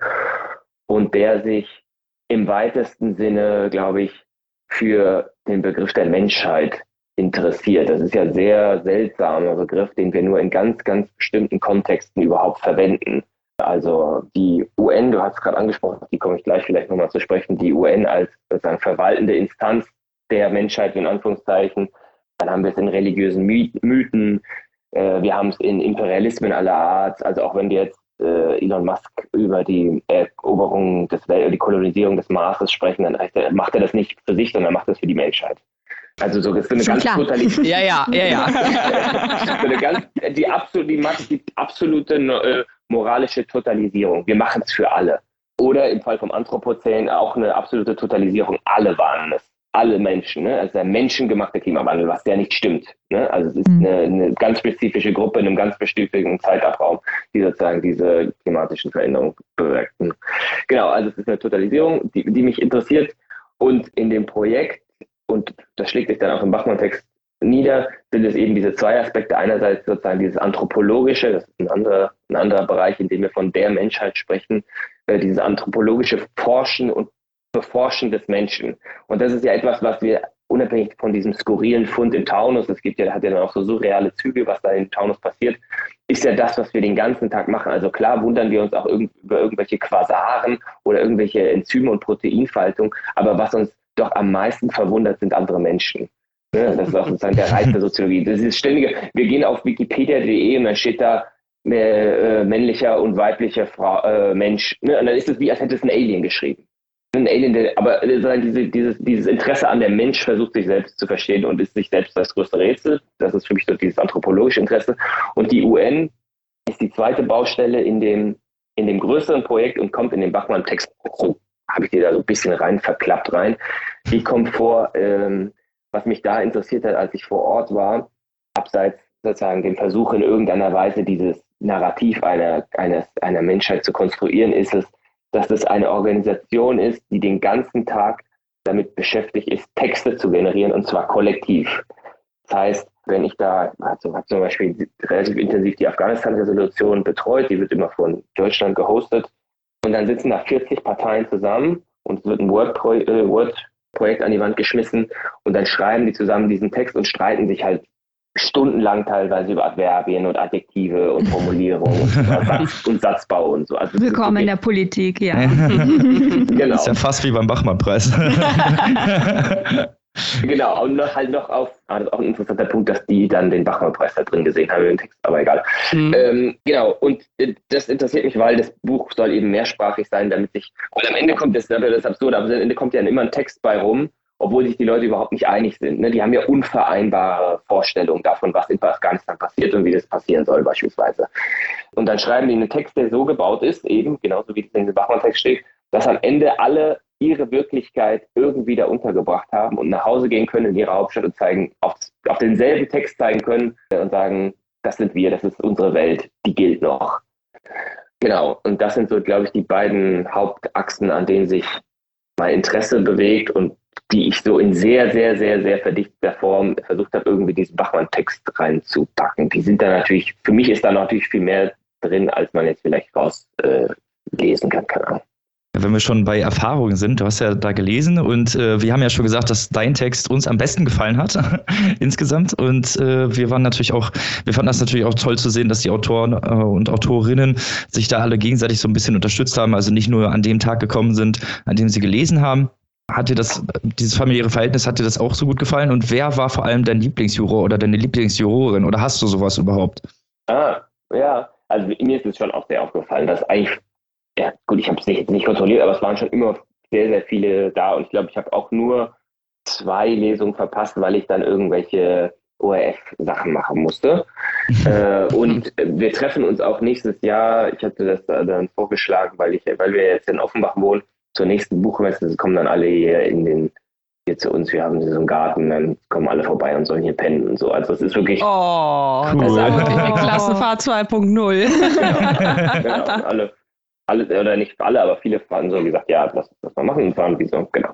und der sich im weitesten Sinne, glaube ich, für den Begriff der Menschheit interessiert. Das ist ja ein sehr seltsamer Begriff, den wir nur in ganz, ganz bestimmten Kontexten überhaupt verwenden. Also die UN, du hast es gerade angesprochen, die komme ich gleich vielleicht nochmal zu sprechen, die UN als sozusagen verwaltende Instanz der Menschheit in Anführungszeichen dann haben wir es in religiösen Mythen, äh, wir haben es in Imperialismen aller Art. Also auch wenn wir jetzt äh, Elon Musk über die Eroberung des Welt, die Kolonisierung des Marses sprechen, dann heißt er, macht er das nicht für sich, sondern macht das für die Menschheit. Also so ist eine ganz totalitäre. Ja, ja, ja, ja. so eine ganz, die, absolut, die, die absolute äh, moralische Totalisierung. Wir machen es für alle. Oder im Fall vom Anthropozän auch eine absolute Totalisierung. Alle waren es alle Menschen, ne? also der menschengemachte Klimawandel, was der nicht stimmt. Ne? Also es ist mhm. eine, eine, ganz spezifische Gruppe in einem ganz bestimmten Zeitraum, die sozusagen diese klimatischen Veränderungen bewirken. Genau, also es ist eine Totalisierung, die, die mich interessiert. Und in dem Projekt, und das schlägt sich dann auch im Bachmann-Text nieder, sind es eben diese zwei Aspekte. Einerseits sozusagen dieses anthropologische, das ist ein anderer, ein anderer Bereich, in dem wir von der Menschheit sprechen, äh, dieses anthropologische Forschen und Beforschen des Menschen. Und das ist ja etwas, was wir unabhängig von diesem skurrilen Fund im Taunus, es gibt ja, hat ja dann auch so surreale Züge, was da im Taunus passiert, ist ja das, was wir den ganzen Tag machen. Also klar wundern wir uns auch über irgendwelche Quasaren oder irgendwelche Enzyme und Proteinfaltung, aber was uns doch am meisten verwundert, sind andere Menschen. Ne, das ist auch sozusagen der Reiz der Soziologie. Das ist ständige, wir gehen auf wikipedia.de und dann steht da äh, männlicher und weiblicher Frau, äh, Mensch. Ne? Und dann ist es wie, als hätte es ein Alien geschrieben ein Alien, der, aber diese, dieses, dieses Interesse an der Mensch versucht sich selbst zu verstehen und ist sich selbst das größte Rätsel. Das ist für mich so dieses anthropologische Interesse. Und die UN ist die zweite Baustelle in dem, in dem größeren Projekt und kommt in den Bachmann-Text, so habe ich dir da so ein bisschen rein verklappt rein. Die kommt vor, ähm, was mich da interessiert hat, als ich vor Ort war, abseits sozusagen dem Versuch in irgendeiner Weise dieses Narrativ einer, einer, einer Menschheit zu konstruieren, ist es, dass es eine Organisation ist, die den ganzen Tag damit beschäftigt ist, Texte zu generieren und zwar kollektiv. Das heißt, wenn ich da, also zum Beispiel relativ intensiv die Afghanistan-Resolution betreut, die wird immer von Deutschland gehostet und dann sitzen da 40 Parteien zusammen und es wird ein Word-Projekt äh, Word an die Wand geschmissen und dann schreiben die zusammen diesen Text und streiten sich halt stundenlang teilweise über Adverbien und Adjektive und Formulierungen und, Satz, und Satzbau und so. Also Willkommen in der Politik, ja. genau. Ist ja fast wie beim Bachmann-Preis. genau, und noch, halt noch auf, ah, das ist auch ein interessanter Punkt, dass die dann den Bachmann-Preis da drin gesehen haben im Text, aber egal. Mhm. Ähm, genau, und äh, das interessiert mich, weil das Buch soll eben mehrsprachig sein, damit ich, und am Ende kommt, das, das ist absurd, aber am Ende kommt ja immer ein Text bei rum, obwohl sich die Leute überhaupt nicht einig sind. Ne? Die haben ja unvereinbare Vorstellungen davon, was in Afghanistan passiert und wie das passieren soll beispielsweise. Und dann schreiben die einen Text, der so gebaut ist, eben genauso wie es in dem Bachmann-Text steht, dass am Ende alle ihre Wirklichkeit irgendwie da untergebracht haben und nach Hause gehen können in ihre Hauptstadt und zeigen, auf, auf denselben Text zeigen können und sagen, das sind wir, das ist unsere Welt, die gilt noch. Genau, und das sind so, glaube ich, die beiden Hauptachsen, an denen sich mein Interesse bewegt und die ich so in sehr, sehr, sehr, sehr verdichteter Form versucht habe, irgendwie diesen Bachmann-Text reinzupacken. Die sind da natürlich, für mich ist da natürlich viel mehr drin, als man jetzt vielleicht rauslesen äh, kann, keine Ahnung. Wenn wir schon bei Erfahrungen sind, du hast ja da gelesen und äh, wir haben ja schon gesagt, dass dein Text uns am besten gefallen hat insgesamt und äh, wir waren natürlich auch, wir fanden das natürlich auch toll zu sehen, dass die Autoren äh, und Autorinnen sich da alle gegenseitig so ein bisschen unterstützt haben, also nicht nur an dem Tag gekommen sind, an dem sie gelesen haben, hat dir das, dieses familiäre Verhältnis, hat dir das auch so gut gefallen? Und wer war vor allem dein Lieblingsjuror oder deine Lieblingsjurorin? Oder hast du sowas überhaupt? Ah, ja. Also mir ist es schon auch sehr aufgefallen, dass eigentlich, ja gut, ich habe es nicht, nicht kontrolliert, aber es waren schon immer sehr, sehr viele da. Und ich glaube, ich habe auch nur zwei Lesungen verpasst, weil ich dann irgendwelche ORF-Sachen machen musste. äh, und wir treffen uns auch nächstes Jahr. Ich hatte das dann vorgeschlagen, weil ich, weil wir jetzt in Offenbach wohnen, zur nächsten Buchmesse kommen dann alle hier in den hier zu uns, wir haben so einen Garten, dann kommen alle vorbei und sollen hier pennen und so. Also es ist wirklich. Oh, cool. das ist wirklich eine Klassenfahrt 2.0. genau, alle, alle, oder nicht alle, aber viele haben so gesagt, ja, lass uns das mal machen und fahren wie so, genau.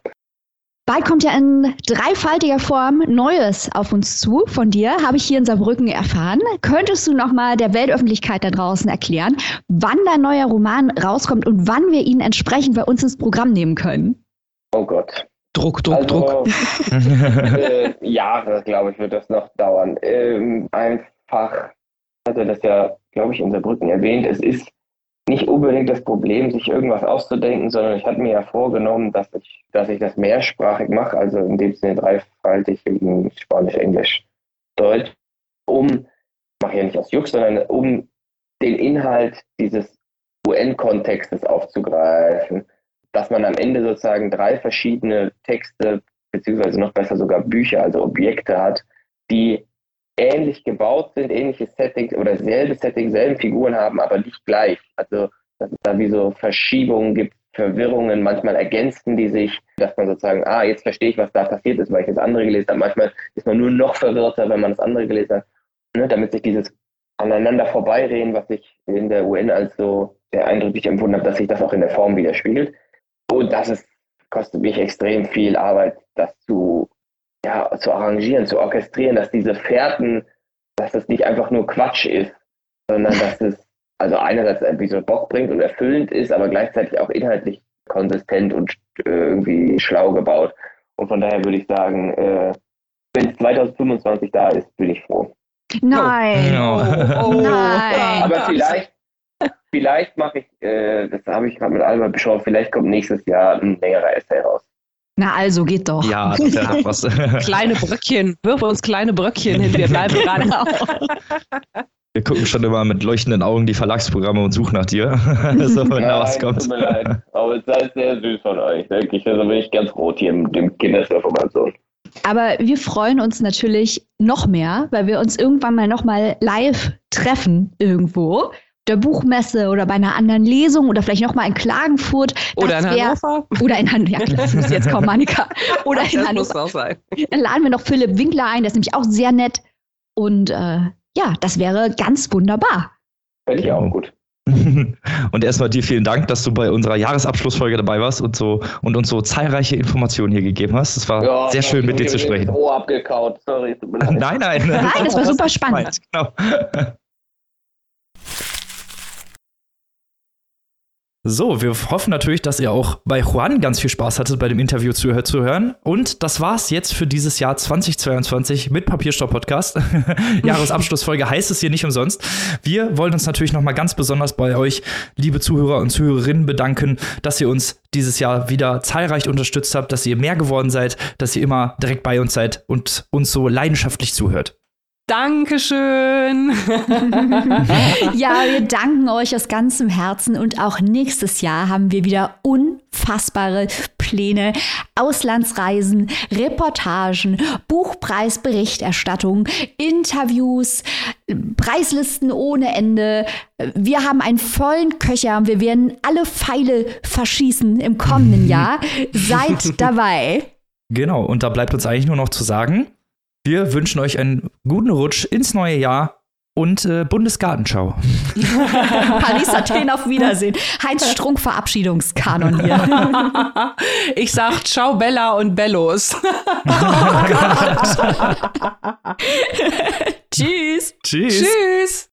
Bald kommt ja in dreifaltiger Form Neues auf uns zu. Von dir habe ich hier in Saarbrücken erfahren. Könntest du nochmal der Weltöffentlichkeit da draußen erklären, wann dein neuer Roman rauskommt und wann wir ihn entsprechend bei uns ins Programm nehmen können? Oh Gott. Druck, Druck, also, Druck. äh, Jahre, glaube ich, wird das noch dauern. Ähm, einfach, hatte das ja, glaube ich, in Saarbrücken erwähnt, es ist nicht unbedingt das Problem, sich irgendwas auszudenken, sondern ich hatte mir ja vorgenommen, dass ich, dass ich das mehrsprachig mache, also in dem Sinne dreifaltig in Spanisch, Englisch, Deutsch, um, mache ja nicht aus Jux, sondern um den Inhalt dieses UN-Kontextes aufzugreifen, dass man am Ende sozusagen drei verschiedene Texte, beziehungsweise noch besser sogar Bücher, also Objekte hat, die ähnlich gebaut sind, ähnliches Setting oder selbe Setting, selben Figuren haben, aber nicht gleich. Also, dass es da wie so Verschiebungen gibt, Verwirrungen, manchmal ergänzen die sich, dass man sozusagen, ah, jetzt verstehe ich, was da passiert ist, weil ich das andere gelesen habe. Manchmal ist man nur noch verwirrter, wenn man das andere gelesen hat, ne, damit sich dieses aneinander vorbeireden, was ich in der UN als so sehr eindrücklich empfunden habe, dass sich das auch in der Form widerspiegelt. Und das ist, kostet mich extrem viel Arbeit, das zu ja, zu arrangieren, zu orchestrieren, dass diese Fährten, dass das nicht einfach nur Quatsch ist, sondern dass es also einerseits irgendwie so Bock bringt und erfüllend ist, aber gleichzeitig auch inhaltlich konsistent und äh, irgendwie schlau gebaut. Und von daher würde ich sagen, äh, wenn es 2025 da ist, bin ich froh. Nein. Oh. Oh. Nein. Aber vielleicht, vielleicht mache ich, äh, das habe ich gerade mit Albert beschaut, vielleicht kommt nächstes Jahr ein längerer Essay raus. Na also, geht doch. Ja, das wäre was. kleine Bröckchen, wirf uns kleine Bröckchen hin, wir bleiben dran. Wir gucken schon immer mit leuchtenden Augen die Verlagsprogramme und suchen nach dir. so, wenn da was kommt. Tut mir leid. Aber es ist sehr süß von euch. Wirklich. Also bin ich ganz rot hier mit dem Sohn. Aber wir freuen uns natürlich noch mehr, weil wir uns irgendwann mal noch mal live treffen irgendwo der Buchmesse oder bei einer anderen Lesung oder vielleicht nochmal in Klagenfurt. Oder in Hannover. Oder in Hannover. Ja, das muss jetzt kommen, Annika. Oder in das Hannover. Muss auch sein. Dann laden wir noch Philipp Winkler ein, der ist nämlich auch sehr nett. Und äh, ja, das wäre ganz wunderbar. Fände ich auch gut. Und erstmal dir vielen Dank, dass du bei unserer Jahresabschlussfolge dabei warst und so und uns so zahlreiche Informationen hier gegeben hast. Es war ja, sehr schön, mit dir zu sprechen. Ohr abgekaut, sorry. Nein, nein. Nein, das war super spannend. Genau. So, wir hoffen natürlich, dass ihr auch bei Juan ganz viel Spaß hattet, bei dem Interview zu, zu hören. Und das war's jetzt für dieses Jahr 2022 mit Papierstopp Podcast. Jahresabschlussfolge heißt es hier nicht umsonst. Wir wollen uns natürlich nochmal ganz besonders bei euch, liebe Zuhörer und Zuhörerinnen, bedanken, dass ihr uns dieses Jahr wieder zahlreich unterstützt habt, dass ihr mehr geworden seid, dass ihr immer direkt bei uns seid und uns so leidenschaftlich zuhört. Dankeschön. ja, wir danken euch aus ganzem Herzen und auch nächstes Jahr haben wir wieder unfassbare Pläne, Auslandsreisen, Reportagen, Buchpreisberichterstattung, Interviews, Preislisten ohne Ende. Wir haben einen vollen Köcher und wir werden alle Pfeile verschießen im kommenden Jahr. Seid dabei. Genau, und da bleibt uns eigentlich nur noch zu sagen, wir wünschen euch einen guten Rutsch ins neue Jahr und äh, Bundesgartenschau. Paris Athen auf Wiedersehen. Heinz Strunk Verabschiedungskanon hier. ich sag Ciao Bella und Bellos. Tschüss. Tschüss. Tschüss.